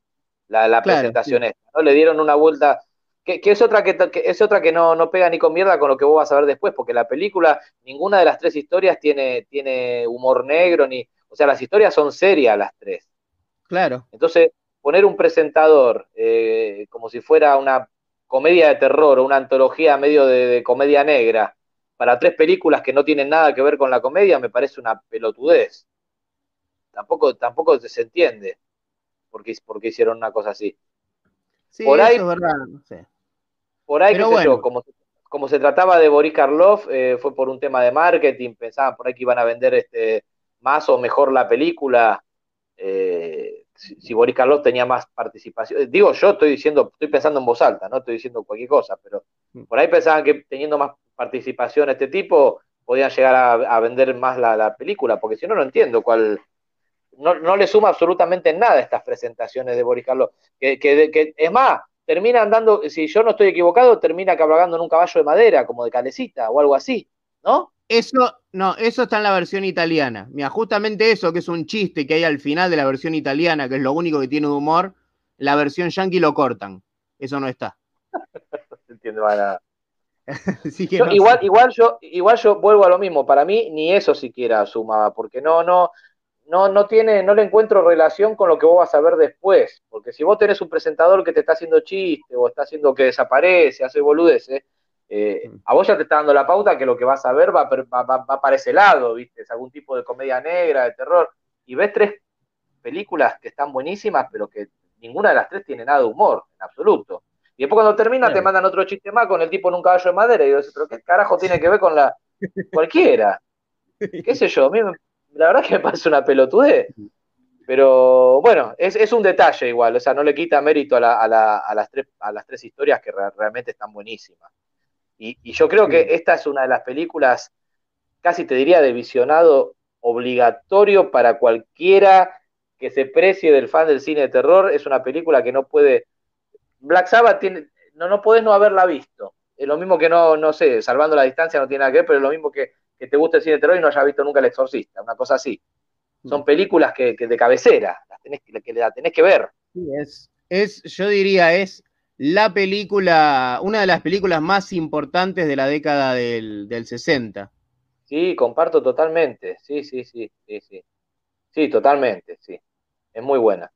la, la Claro, presentación sí. esta, ¿no? Le dieron una vuelta, que, que es otra que, que es otra que no, no pega ni con mierda con lo que vos vas a ver después, porque la película, ninguna de las tres historias tiene, tiene humor negro, ni, o sea, las historias son serias las tres. Claro. Entonces, poner un presentador eh, como si fuera una comedia de terror o una antología medio de, de comedia negra para tres películas que no tienen nada que ver con la comedia me parece una pelotudez. Tampoco, tampoco se entiende por qué, por qué hicieron una cosa así. Sí, Por ahí- eso es verdad, no sé. Por ahí, qué sé yo, como, como se trataba de Boris Karloff, eh, fue por un tema de marketing, pensaban por ahí que iban a vender este más o mejor la película. eh, si, si Boris Karloff tenía más participación. Digo, yo estoy diciendo, estoy pensando en voz alta, no estoy diciendo cualquier cosa, pero por ahí pensaban que teniendo más participación este tipo, podían llegar a, a vender más la, la película, porque si no, no entiendo cuál. No, no le suma absolutamente nada estas presentaciones de Boris Karloff. Que, que, que- es más, termina andando, si yo no estoy equivocado, termina cabalgando en un caballo de madera, como de calecita o algo así, ¿no? Eso, no, eso está en la versión italiana. Mira, justamente eso, que es un chiste que hay al final de la versión italiana, que es lo único que tiene de humor, la versión yankee lo cortan. Eso no está. No se entiende para nada. Así que Yo- no igual, sé. igual yo, igual yo vuelvo a lo mismo. Para mí, ni eso siquiera sumaba, porque no, no, no, no tiene, no le encuentro relación con lo que vos vas a ver después. Porque si vos tenés un presentador que te está haciendo chiste, o está haciendo que desaparece, hace boludeces, eh, a vos ya te está dando la pauta que lo que vas a ver va, va, va- va para ese lado, ¿viste? Es algún tipo de comedia negra, de terror. Y ves tres películas que están buenísimas, pero que ninguna de las tres tiene nada de humor, en absoluto. Y después cuando termina te mandan otro chiste más con el tipo en un caballo de madera y yo digo, pero qué carajo tiene que ver con la cualquiera. ¿Qué sé yo? A mí me- la verdad que me parece una pelotudez. Pero bueno, es, es un detalle igual, o sea, no le quita mérito a, la- a la- a las, tres, a las tres historias que re- realmente están buenísimas. Y, y yo creo que esta es una de las películas, casi te diría, de visionado obligatorio para cualquiera que se precie del fan del cine de terror. Es una película que no puede. Black Sabbath tiene, no, no podés no haberla visto. Es lo mismo que no, no sé, salvando la distancia no tiene nada que ver, pero es lo mismo que, que te guste el cine de terror y no hayas visto nunca El Exorcista, una cosa así. Son películas que, que de cabecera, las tenés, que- la tenés que ver. Sí, es, es, yo diría, es la película, una de las películas más importantes de la década del, del 60. Sí, comparto totalmente. Sí, sí, sí, sí, sí. Sí, totalmente, sí. Es muy buena.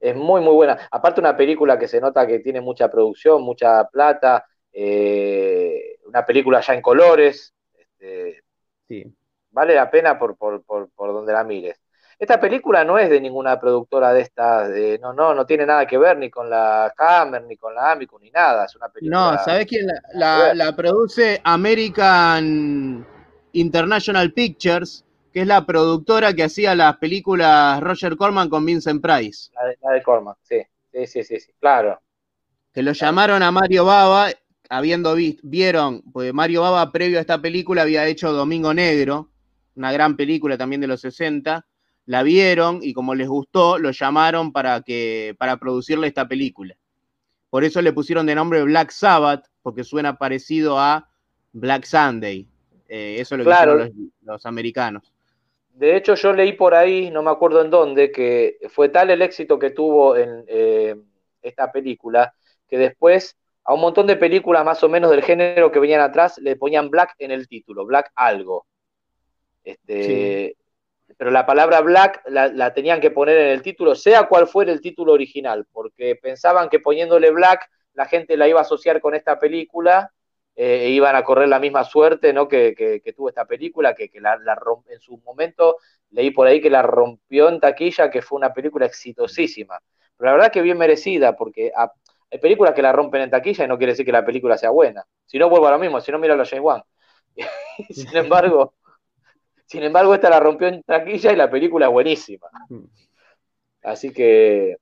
Es muy, muy buena. Aparte una película que se nota que tiene mucha producción, mucha plata, eh, una película ya en colores. este, Sí. vale la pena por, por, por, por donde la mires. Esta película no es de ninguna productora de estas, de, no, no, no tiene nada que ver ni con la Hammer, ni con la Amico, ni nada. Es una película. No, ¿sabés quién la, la- la produce? American International Pictures, que es la productora que hacía las películas Roger Corman con Vincent Price. La de, la de Corman, sí. Sí, sí, sí, sí, claro. Que lo llamaron a Mario Baba, habiendo visto, vieron, pues Mario Baba previo a esta película había hecho Domingo Negro, una gran película también de los 60. la vieron y como les gustó, lo llamaron para, que, para producirle esta película. Por eso le pusieron de nombre Black Sabbath, porque suena parecido a Black Sunday. Eh, eso es lo que Claro. hicieron los, los americanos. De hecho, yo leí por ahí, no me acuerdo en dónde, que fue tal el éxito que tuvo en eh, esta película, que después a un montón de películas más o menos del género que venían atrás le ponían Black en el título, Black algo. Este, Pero la palabra Black la, la tenían que poner en el título, sea cual fuera el título original, porque pensaban que poniéndole Black la gente la iba a asociar con esta película eh, e iban a correr la misma suerte ¿no? que, que- que tuvo esta película, que, que la, la romp- en su momento leí por ahí que la rompió en taquilla, que fue una película exitosísima. Pero la verdad que bien merecida, porque a- hay películas que la rompen en taquilla y no quiere decir que la película sea buena. Si no, vuelvo a lo mismo, si no, mira a los James Wan. sin embargo, sin embargo, esta la rompió en taquilla y la película es buenísima. Así que,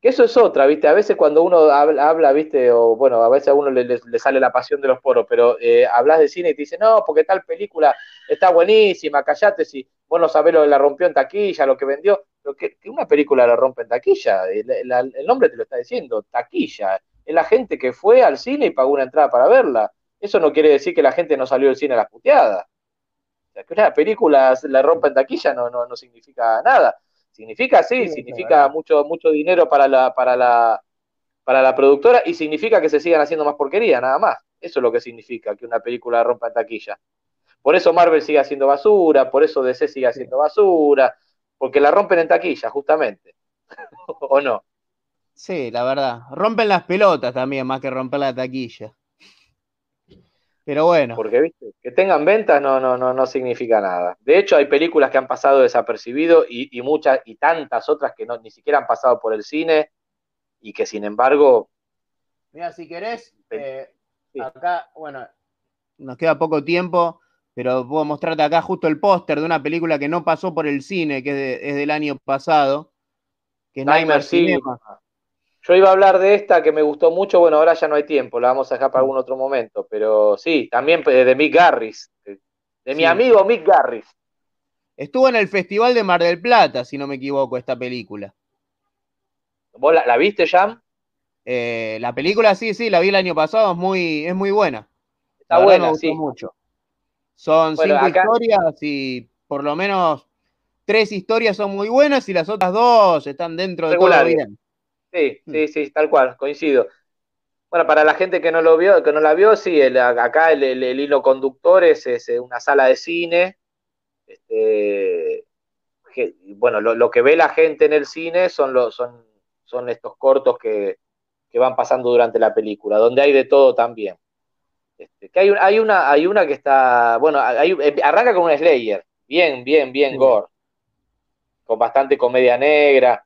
que eso es otra, ¿viste? A veces cuando uno habla, habla, ¿viste? O bueno, a veces a uno le, le- le sale la pasión de los poros, pero eh, hablas de cine y te dicen, no, porque tal película está buenísima, callate si vos no sabés lo que la rompió en taquilla, lo que vendió. Pero que, una película la rompe en taquilla, el, la- el nombre te lo está diciendo, taquilla. Es la gente que fue al cine y pagó una entrada para verla. Eso no quiere decir que la gente no salió del cine a las puteadas. Que una película la rompa en taquilla no, no, no significa nada. Significa sí, Sí, significa claro. mucho, mucho dinero para la, para la, para la productora y significa que se sigan haciendo más porquería, nada más. Eso es lo que significa que una película rompa en taquilla. Por eso Marvel sigue haciendo basura, por eso DC sigue haciendo basura, porque la rompen en taquilla, justamente. ¿O no? Sí, la verdad. Rompen las pelotas también, más que romper la taquilla. Pero bueno. Porque, viste, que tengan ventas no, no, no, no significa nada. De hecho, hay películas que han pasado desapercibido y, y muchas, y tantas otras que no, ni siquiera han pasado por el cine y que sin embargo, Mira, si querés, eh, Sí. acá, bueno, nos queda poco tiempo, pero puedo mostrarte acá justo el póster de una película que no pasó por el cine, que es, de- es del año pasado, que es Nightmare Nightmare Cinema. Yo iba a hablar de esta que me gustó mucho, bueno, ahora ya no hay tiempo, la vamos a dejar para algún otro momento, pero sí, también eh, de Mick Garris, de de mi Sí. amigo Mick Garris. Estuvo en el Festival de Mar del Plata, si no me equivoco, esta película. ¿Vos la, la viste, Jam? Eh, la película sí, sí, la vi el año pasado, es muy, es muy buena. Está La buena, me gustó sí. mucho. Son Bueno, cinco acá- historias y por lo menos tres historias son muy buenas y las otras dos están dentro de todo bien. Sí, Mm. sí, sí, tal cual, coincido. Bueno, para la gente que no lo vio, que no la vio, sí, el- acá el, el- el hilo conductor es, es, eh, una sala de cine. Este, que- bueno, lo, lo que ve la gente en el cine son los, son, son estos cortos que, que van pasando durante la película, donde hay de todo también. Este, que hay, hay una, hay una que está, bueno, hay- eh, arranca con un Slayer, bien, bien, bien Sí. gore, con bastante comedia negra.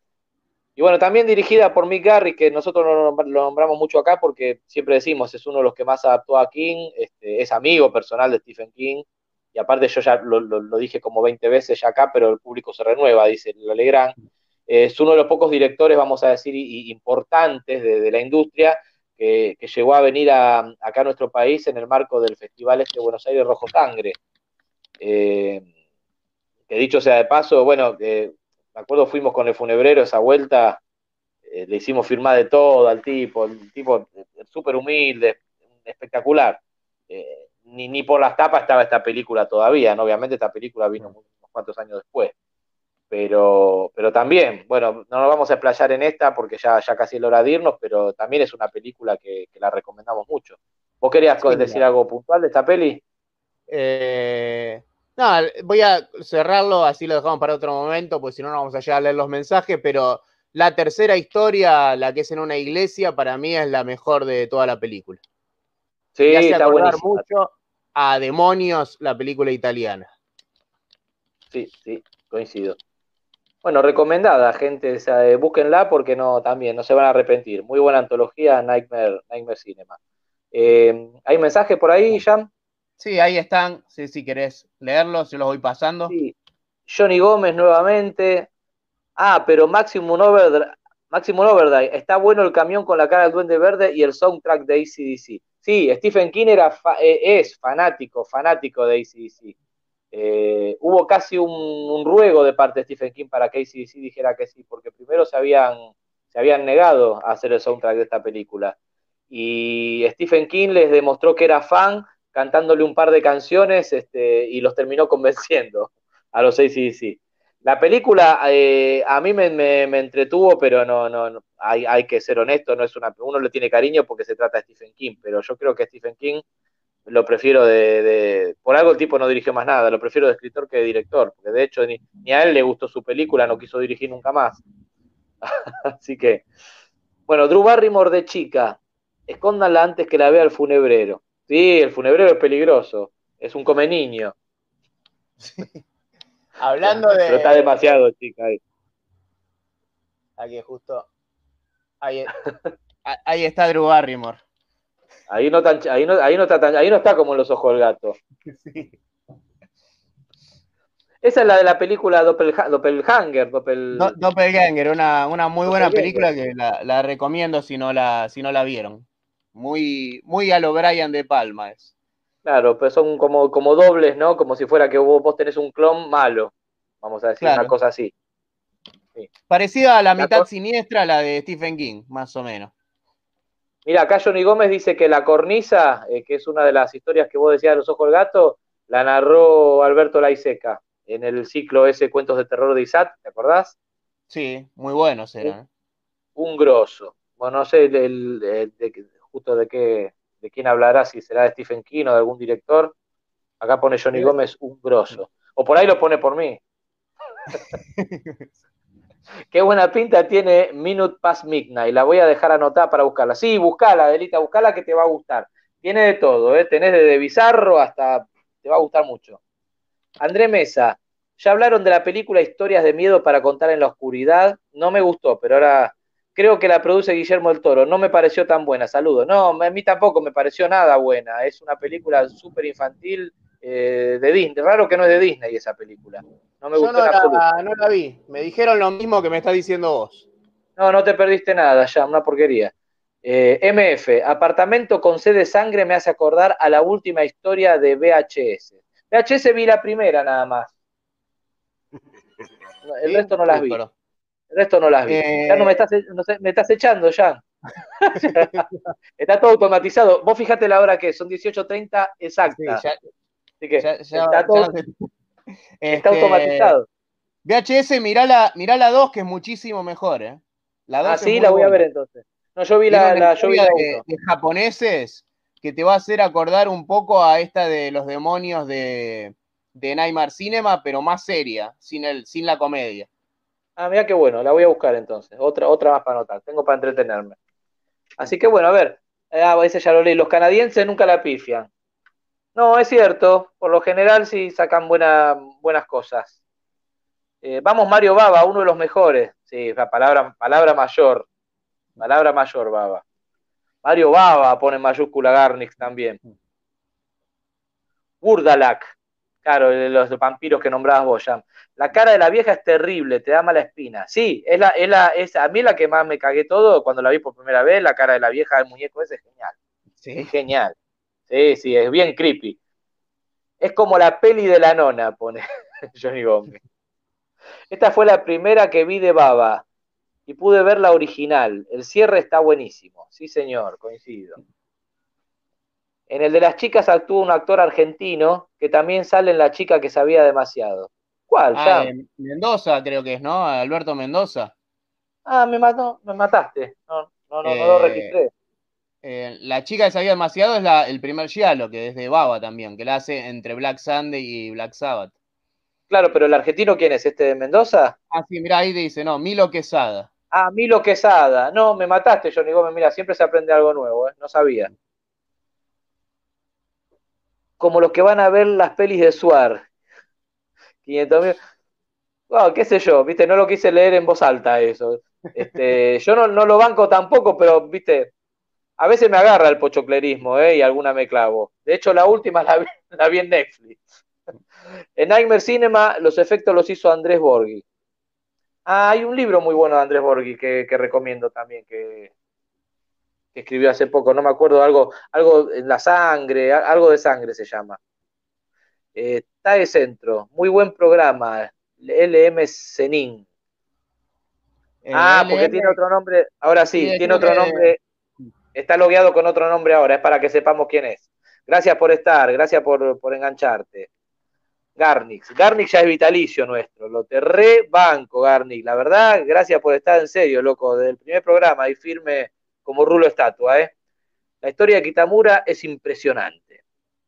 Y bueno, también dirigida por Mick Garris, que nosotros lo, nombr- lo nombramos mucho acá porque siempre decimos, es uno de los que más adaptó a King, este, es amigo personal de Stephen King, y aparte yo ya lo, dije como 20 veces ya acá, pero el público se renueva, dice Legrand. Eh, es uno de los pocos directores, vamos a decir, importantes de, la industria que, llegó a venir acá a nuestro país en el marco del Festival este Buenos Aires Rojo Sangre. Eh, que dicho sea de paso, bueno, eh, me acuerdo fuimos con el funebrero esa vuelta, eh, le hicimos firmar de todo al tipo, el tipo eh, súper humilde, espectacular. Eh, ni, ni por las tapas estaba esta película todavía, ¿no? Obviamente esta película vino unos cuantos años después. Pero, pero también, bueno, no nos vamos a explayar en esta porque ya, ya casi es hora de irnos, pero también es una película que, que la recomendamos mucho. ¿Vos querías Sí, decir algo puntual de esta peli? Eh, no, voy a cerrarlo, así lo dejamos para otro momento, pues si no, no vamos a llegar a leer los mensajes, pero la tercera historia, la que es en una iglesia, para mí es la mejor de toda la película. Sí, Me hace está acordar mucho a Demonios, la película italiana. Sí, sí, coincido. Bueno, recomendada, gente, o sea, eh, búsquenla porque no, también no se van a arrepentir. Muy buena antología, Nightmare, Nightmare Cinema. Eh, ¿Hay mensaje por ahí, Jam? Sí, ahí están, sí, si querés leerlos, yo los voy pasando. Johnny Gómez nuevamente. Ah, pero Maximum Overdrive, está bueno el camión con la cara del Duende Verde y el soundtrack de ACDC. Sí, Stephen King era eh, es fanático, fanático de ACDC. eh, hubo casi un, un, ruego de parte de Stephen King para que ACDC dijera que sí, porque primero se habían, se habían negado a hacer el soundtrack de esta película. Y Stephen King les demostró que era fan cantándole un par de canciones este, y los terminó convenciendo a los ACDC. La película eh, a mí me, me, me, entretuvo, pero no, no, no hay, hay, que ser honesto, no es una, uno le tiene cariño porque se trata de Stephen King, pero yo creo que Stephen King lo prefiero de, de, por algo el tipo no dirigió más nada, lo prefiero de escritor que de director, porque de hecho ni, ni a él le gustó su película, no quiso dirigir nunca más. Así que, bueno, Drew Barrymore de chica, escóndanla antes que la vea el funebrero. Sí, el funebrero es peligroso, es un come niño. Sí. Hablando de. Pero está demasiado, chica. Ahí, aquí justo. Ahí, ahí está Drew Barrymore. Ahí no, tan, ahí, no, ahí, no está tan, ahí no está como en los ojos del gato. Sí. Esa es la de la película Doppelha Doppelhanger. Doppel... Do Doppelganger, una, una muy buena película que la, la, recomiendo si no la, si no la vieron. Muy, muy a lo Brian de Palma es. Claro, pero son como, como dobles, ¿no? Como si fuera que vos, vos tenés un clon malo, vamos a decir claro. una cosa así. Sí. Parecida a la, la mitad siniestra la de Stephen King, más o menos. Mira, acá Johnny Gómez dice que La Cornisa, eh, que es una de las historias que vos decías de los ojos del gato, la narró Alberto Laiseca en el ciclo ese Cuentos de Terror de Isat, ¿te acordás? Sí, muy buenos eran. Un, un grosso. Bueno, no sé el, el, el, de, justo de qué, de quién hablará, si será de Stephen King o de algún director. Acá pone Johnny sí. Gómez un grosso. O por ahí lo pone por mí. Qué buena pinta tiene Minute Past Midnight. La voy a dejar anotada para buscarla. Sí, buscala, Adelita, buscala que te va a gustar. Tiene de todo, ¿eh? tenés desde bizarro hasta. te va a gustar mucho. André Mesa, ya hablaron de la película Historias de Miedo para contar en la oscuridad. No me gustó, pero ahora creo que la produce Guillermo del Toro. No me pareció tan buena. Saludos. No, a mí tampoco me pareció nada buena. Es una película súper infantil eh, de Disney. Raro que no es de Disney esa película. No me gustó Yo no la, no la vi. Me dijeron lo mismo que me estás diciendo vos. No, no te perdiste nada, ya, una porquería. Eh, MF, apartamento con sed de sangre me hace acordar a la última historia de VHS. VHS vi la primera nada más. El ¿Sí? resto no las vi. Pero... El resto no las vi. Eh... Ya no me estás, no sé, me estás echando ya. está todo automatizado. Vos fíjate la hora que son 18.30 exacta. Sí, ya, Así que ya, ya, está todo. Este, está automatizado. VHS, mirá la, mirá la 2, que es muchísimo mejor, ¿eh? La 2 ah, sí, la voy buena. a ver entonces. No, yo vi la, la, yo vi la de, de, japoneses que te va a hacer acordar un poco a esta de los demonios de, de Nightmare Cinema, pero más seria, sin, el, sin la comedia. Ah, mira qué bueno, la voy a buscar entonces. Otra, otra más para anotar, tengo para entretenerme. Así que bueno, a ver, ah, ese ya lo leí, los canadienses nunca la pifian. No, es cierto, por lo general sí sacan buena, buenas cosas. Eh, vamos, Mario Baba, uno de los mejores. Sí, la palabra, palabra mayor. Palabra mayor, Baba. Mario Baba pone en mayúscula Garnix también. Burdalak. Claro, los vampiros que nombrabas vos, Jam. La cara de la vieja es terrible, te da mala espina. Sí, es la, es la, es, a mí la que más me cagué todo cuando la vi por primera vez, la cara de la vieja del muñeco ese es genial. Sí. Es genial. Sí, sí, es bien creepy. Es como la peli de la nona, pone Johnny Gómez. Esta fue la primera que vi de Baba y pude ver la original. El cierre está buenísimo. Sí, señor, coincido. En el de las chicas actúa un actor argentino que también sale en La chica que sabía demasiado. ¿Cuál? Ah, eh, Mendoza, creo que es, ¿no? Alberto Mendoza. Ah, me mató, me mataste. No, no, no, eh, no lo registré. Eh, la chica que sabía demasiado es la, el primer Giallo, que es de Baba también, que la hace entre Black Sunday y Black Sabbath. Claro, pero el argentino, ¿quién es? ¿Este de Mendoza? Ah, sí, mira, ahí dice, no, Milo Quesada. Ah, Milo Quesada. No, me mataste, Johnny Gómez. Mira, siempre se aprende algo nuevo, ¿eh? No sabía. Como los que van a ver las pelis de Suar. 500 mil. Wow, qué sé yo, viste, no lo quise leer en voz alta eso. Este, yo no, no lo banco tampoco, pero, viste, a veces me agarra el pochoclerismo, ¿eh? Y alguna me clavo. De hecho, la última la vi, la vi en Netflix. En Nightmare Cinema los efectos los hizo Andrés Borghi. Ah, hay un libro muy bueno de Andrés Borghi que, que recomiendo también, que, que, escribió hace poco, no me acuerdo, algo, algo en la sangre, algo de sangre se llama. Eh, TAE Centro, muy buen programa. LM Zenin. Eh, Ah, porque tiene otro nombre. Ahora sí, Sí, tiene otro nombre. Está logueado con otro nombre ahora, es para que sepamos quién es. Gracias por estar, gracias por, por engancharte. Garnix. Garnix ya es vitalicio nuestro. Lo te rebanco, Garnix. La verdad, gracias por estar en serio, loco. Desde el primer programa y firme como rulo estatua, ¿eh? La historia de Kitamura es impresionante.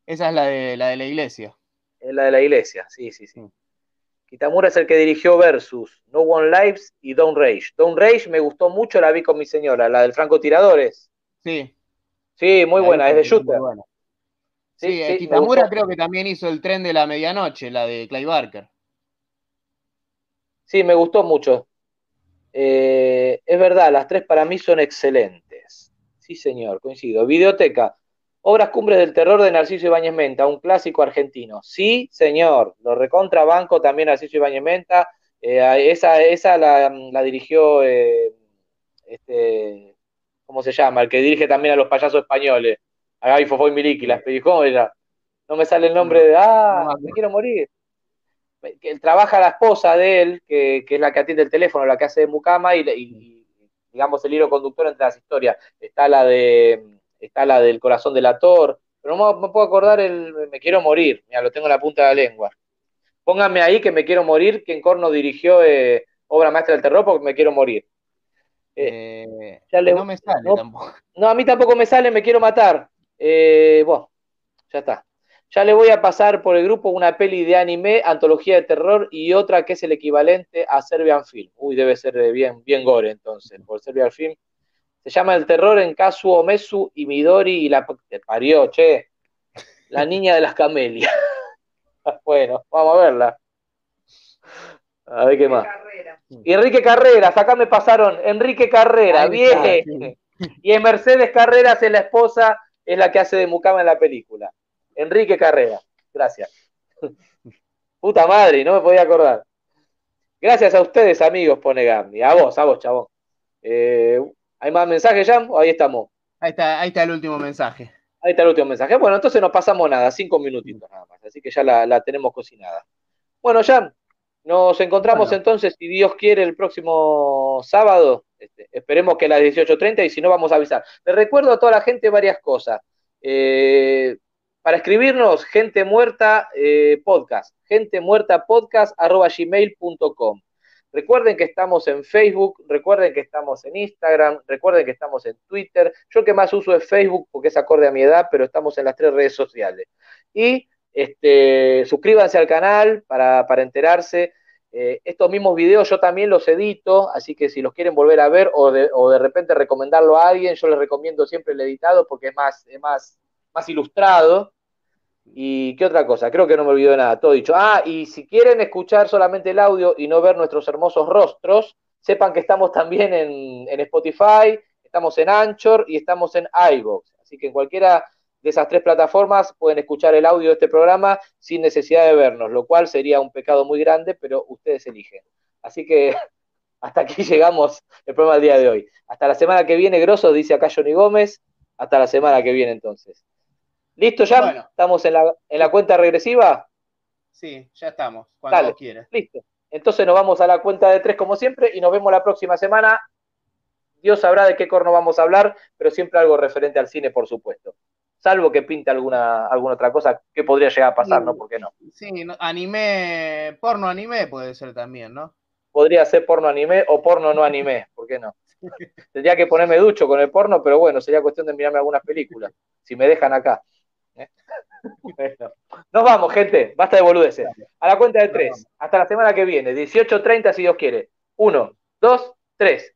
Esa es la de la de la iglesia. Es la de la iglesia, sí, sí, sí. Kitamura es el que dirigió Versus, No One Lives y Don't Rage. Don't Rage me gustó mucho, la vi con mi señora, la del francotiradores. Sí. Sí, muy La buena, es de shooter. buena. Sí, Sí, eh, sí, Kitamura creo que también hizo el tren de la medianoche, la de Clay Barker. Sí, me gustó mucho. Eh, es verdad, las tres para mí son excelentes. Sí, señor, coincido. Videoteca. Obras Cumbres del Terror de Narciso Ibáñez Menta, un clásico argentino. Sí, señor. Lo recontrabanco también Narciso Ibáñez Menta. Eh, esa esa la, la dirigió, eh, este, ¿cómo se llama? El que dirige también a los payasos españoles. A Gaby Fofó y Miliki, las. ¿Cómo era? No me sale el nombre de. ¡Ah! Me quiero morir que él trabaja la esposa de él, que, que es la que atiende el teléfono, la que hace de mucama, y, y, digamos el hilo conductor entre las historias. Está la de está la del corazón del actor, pero no me, puedo acordar el Me quiero morir, mira, lo tengo en la punta de la lengua. Pónganme ahí que me quiero morir, que en Corno dirigió eh, obra maestra del terror porque me quiero morir. Eh, ya le- no me sale no, tampoco. no, a mí tampoco me sale, me quiero matar. Eh, bueno, ya está. Ya le voy a pasar por el grupo una peli de anime, antología de terror y otra que es el equivalente a Serbian Film. Uy, debe ser eh, bien, bien gore entonces, por Serbian Film. Se llama El terror en Kazuo Mesu y Midori y la te parió, che. La niña de las camelias. bueno, vamos a verla. A ver qué más. Y Enrique Carreras, acá me pasaron Enrique Carrera, bien. Y en Mercedes Carreras es la esposa, es la que hace de mucama en la película. Enrique Carrera, gracias. Puta madre, no me podía acordar. Gracias a ustedes, amigos, pone Gandhi. A vos, a vos, chabón. Eh, ¿Hay más mensajes, Jan? ¿O ahí estamos? Ahí está, ahí está el último mensaje. Ahí está el último mensaje. Bueno, entonces no pasamos nada, cinco minutitos nada más. Así que ya la, la tenemos cocinada. Bueno, Jan, nos encontramos Bueno. entonces, si Dios quiere, el próximo sábado. Este, esperemos que a las 18.30 y si no, vamos a avisar. Le recuerdo a toda la gente varias cosas. Eh, para escribirnos, gente muerta eh, podcast, gente muerta podcast gmail.com. Recuerden que estamos en Facebook, recuerden que estamos en Instagram, recuerden que estamos en Twitter. Yo que más uso es Facebook porque es acorde a mi edad, pero estamos en las tres redes sociales. Y este, suscríbanse al canal para, para enterarse. Eh, estos mismos videos yo también los edito, así que si los quieren volver a ver o de, o de repente recomendarlo a alguien, yo les recomiendo siempre el editado porque es más, es más, más ilustrado. ¿Y qué otra cosa? Creo que no me olvido de nada, todo dicho. Ah, y si quieren escuchar solamente el audio y no ver nuestros hermosos rostros, sepan que estamos también en, Spotify, estamos en Anchor y estamos en iVoox. Así que en cualquiera de esas tres plataformas pueden escuchar el audio de este programa sin necesidad de vernos, lo cual sería un pecado muy grande, pero ustedes eligen. Así que hasta aquí llegamos el programa del día de hoy. Hasta la semana que viene, Grosso, dice acá Johnny Gómez. Hasta la semana que viene entonces. ¿Listo ya? Bueno. ¿Estamos en la, en la cuenta regresiva? Sí, ya estamos. Cuando Dale, quieras. listo. Entonces nos vamos a la cuenta de tres como siempre y nos vemos la próxima semana. Dios sabrá de qué corno vamos a hablar, pero siempre algo referente al cine, por supuesto. Salvo que pinte alguna, alguna otra cosa que podría llegar a pasar, ¿no? ¿Por qué no? Sí, anime, porno anime puede ser también, ¿no? Podría ser porno anime o porno no anime, ¿por qué no? Tendría que ponerme ducho con el porno, pero bueno, sería cuestión de mirarme algunas películas, si me dejan acá. ¿Eh? Bueno, nos vamos, gente, basta de boludeces. A la cuenta de tres, hasta la semana que viene, 18.30 si Dios quiere. Uno, dos, tres.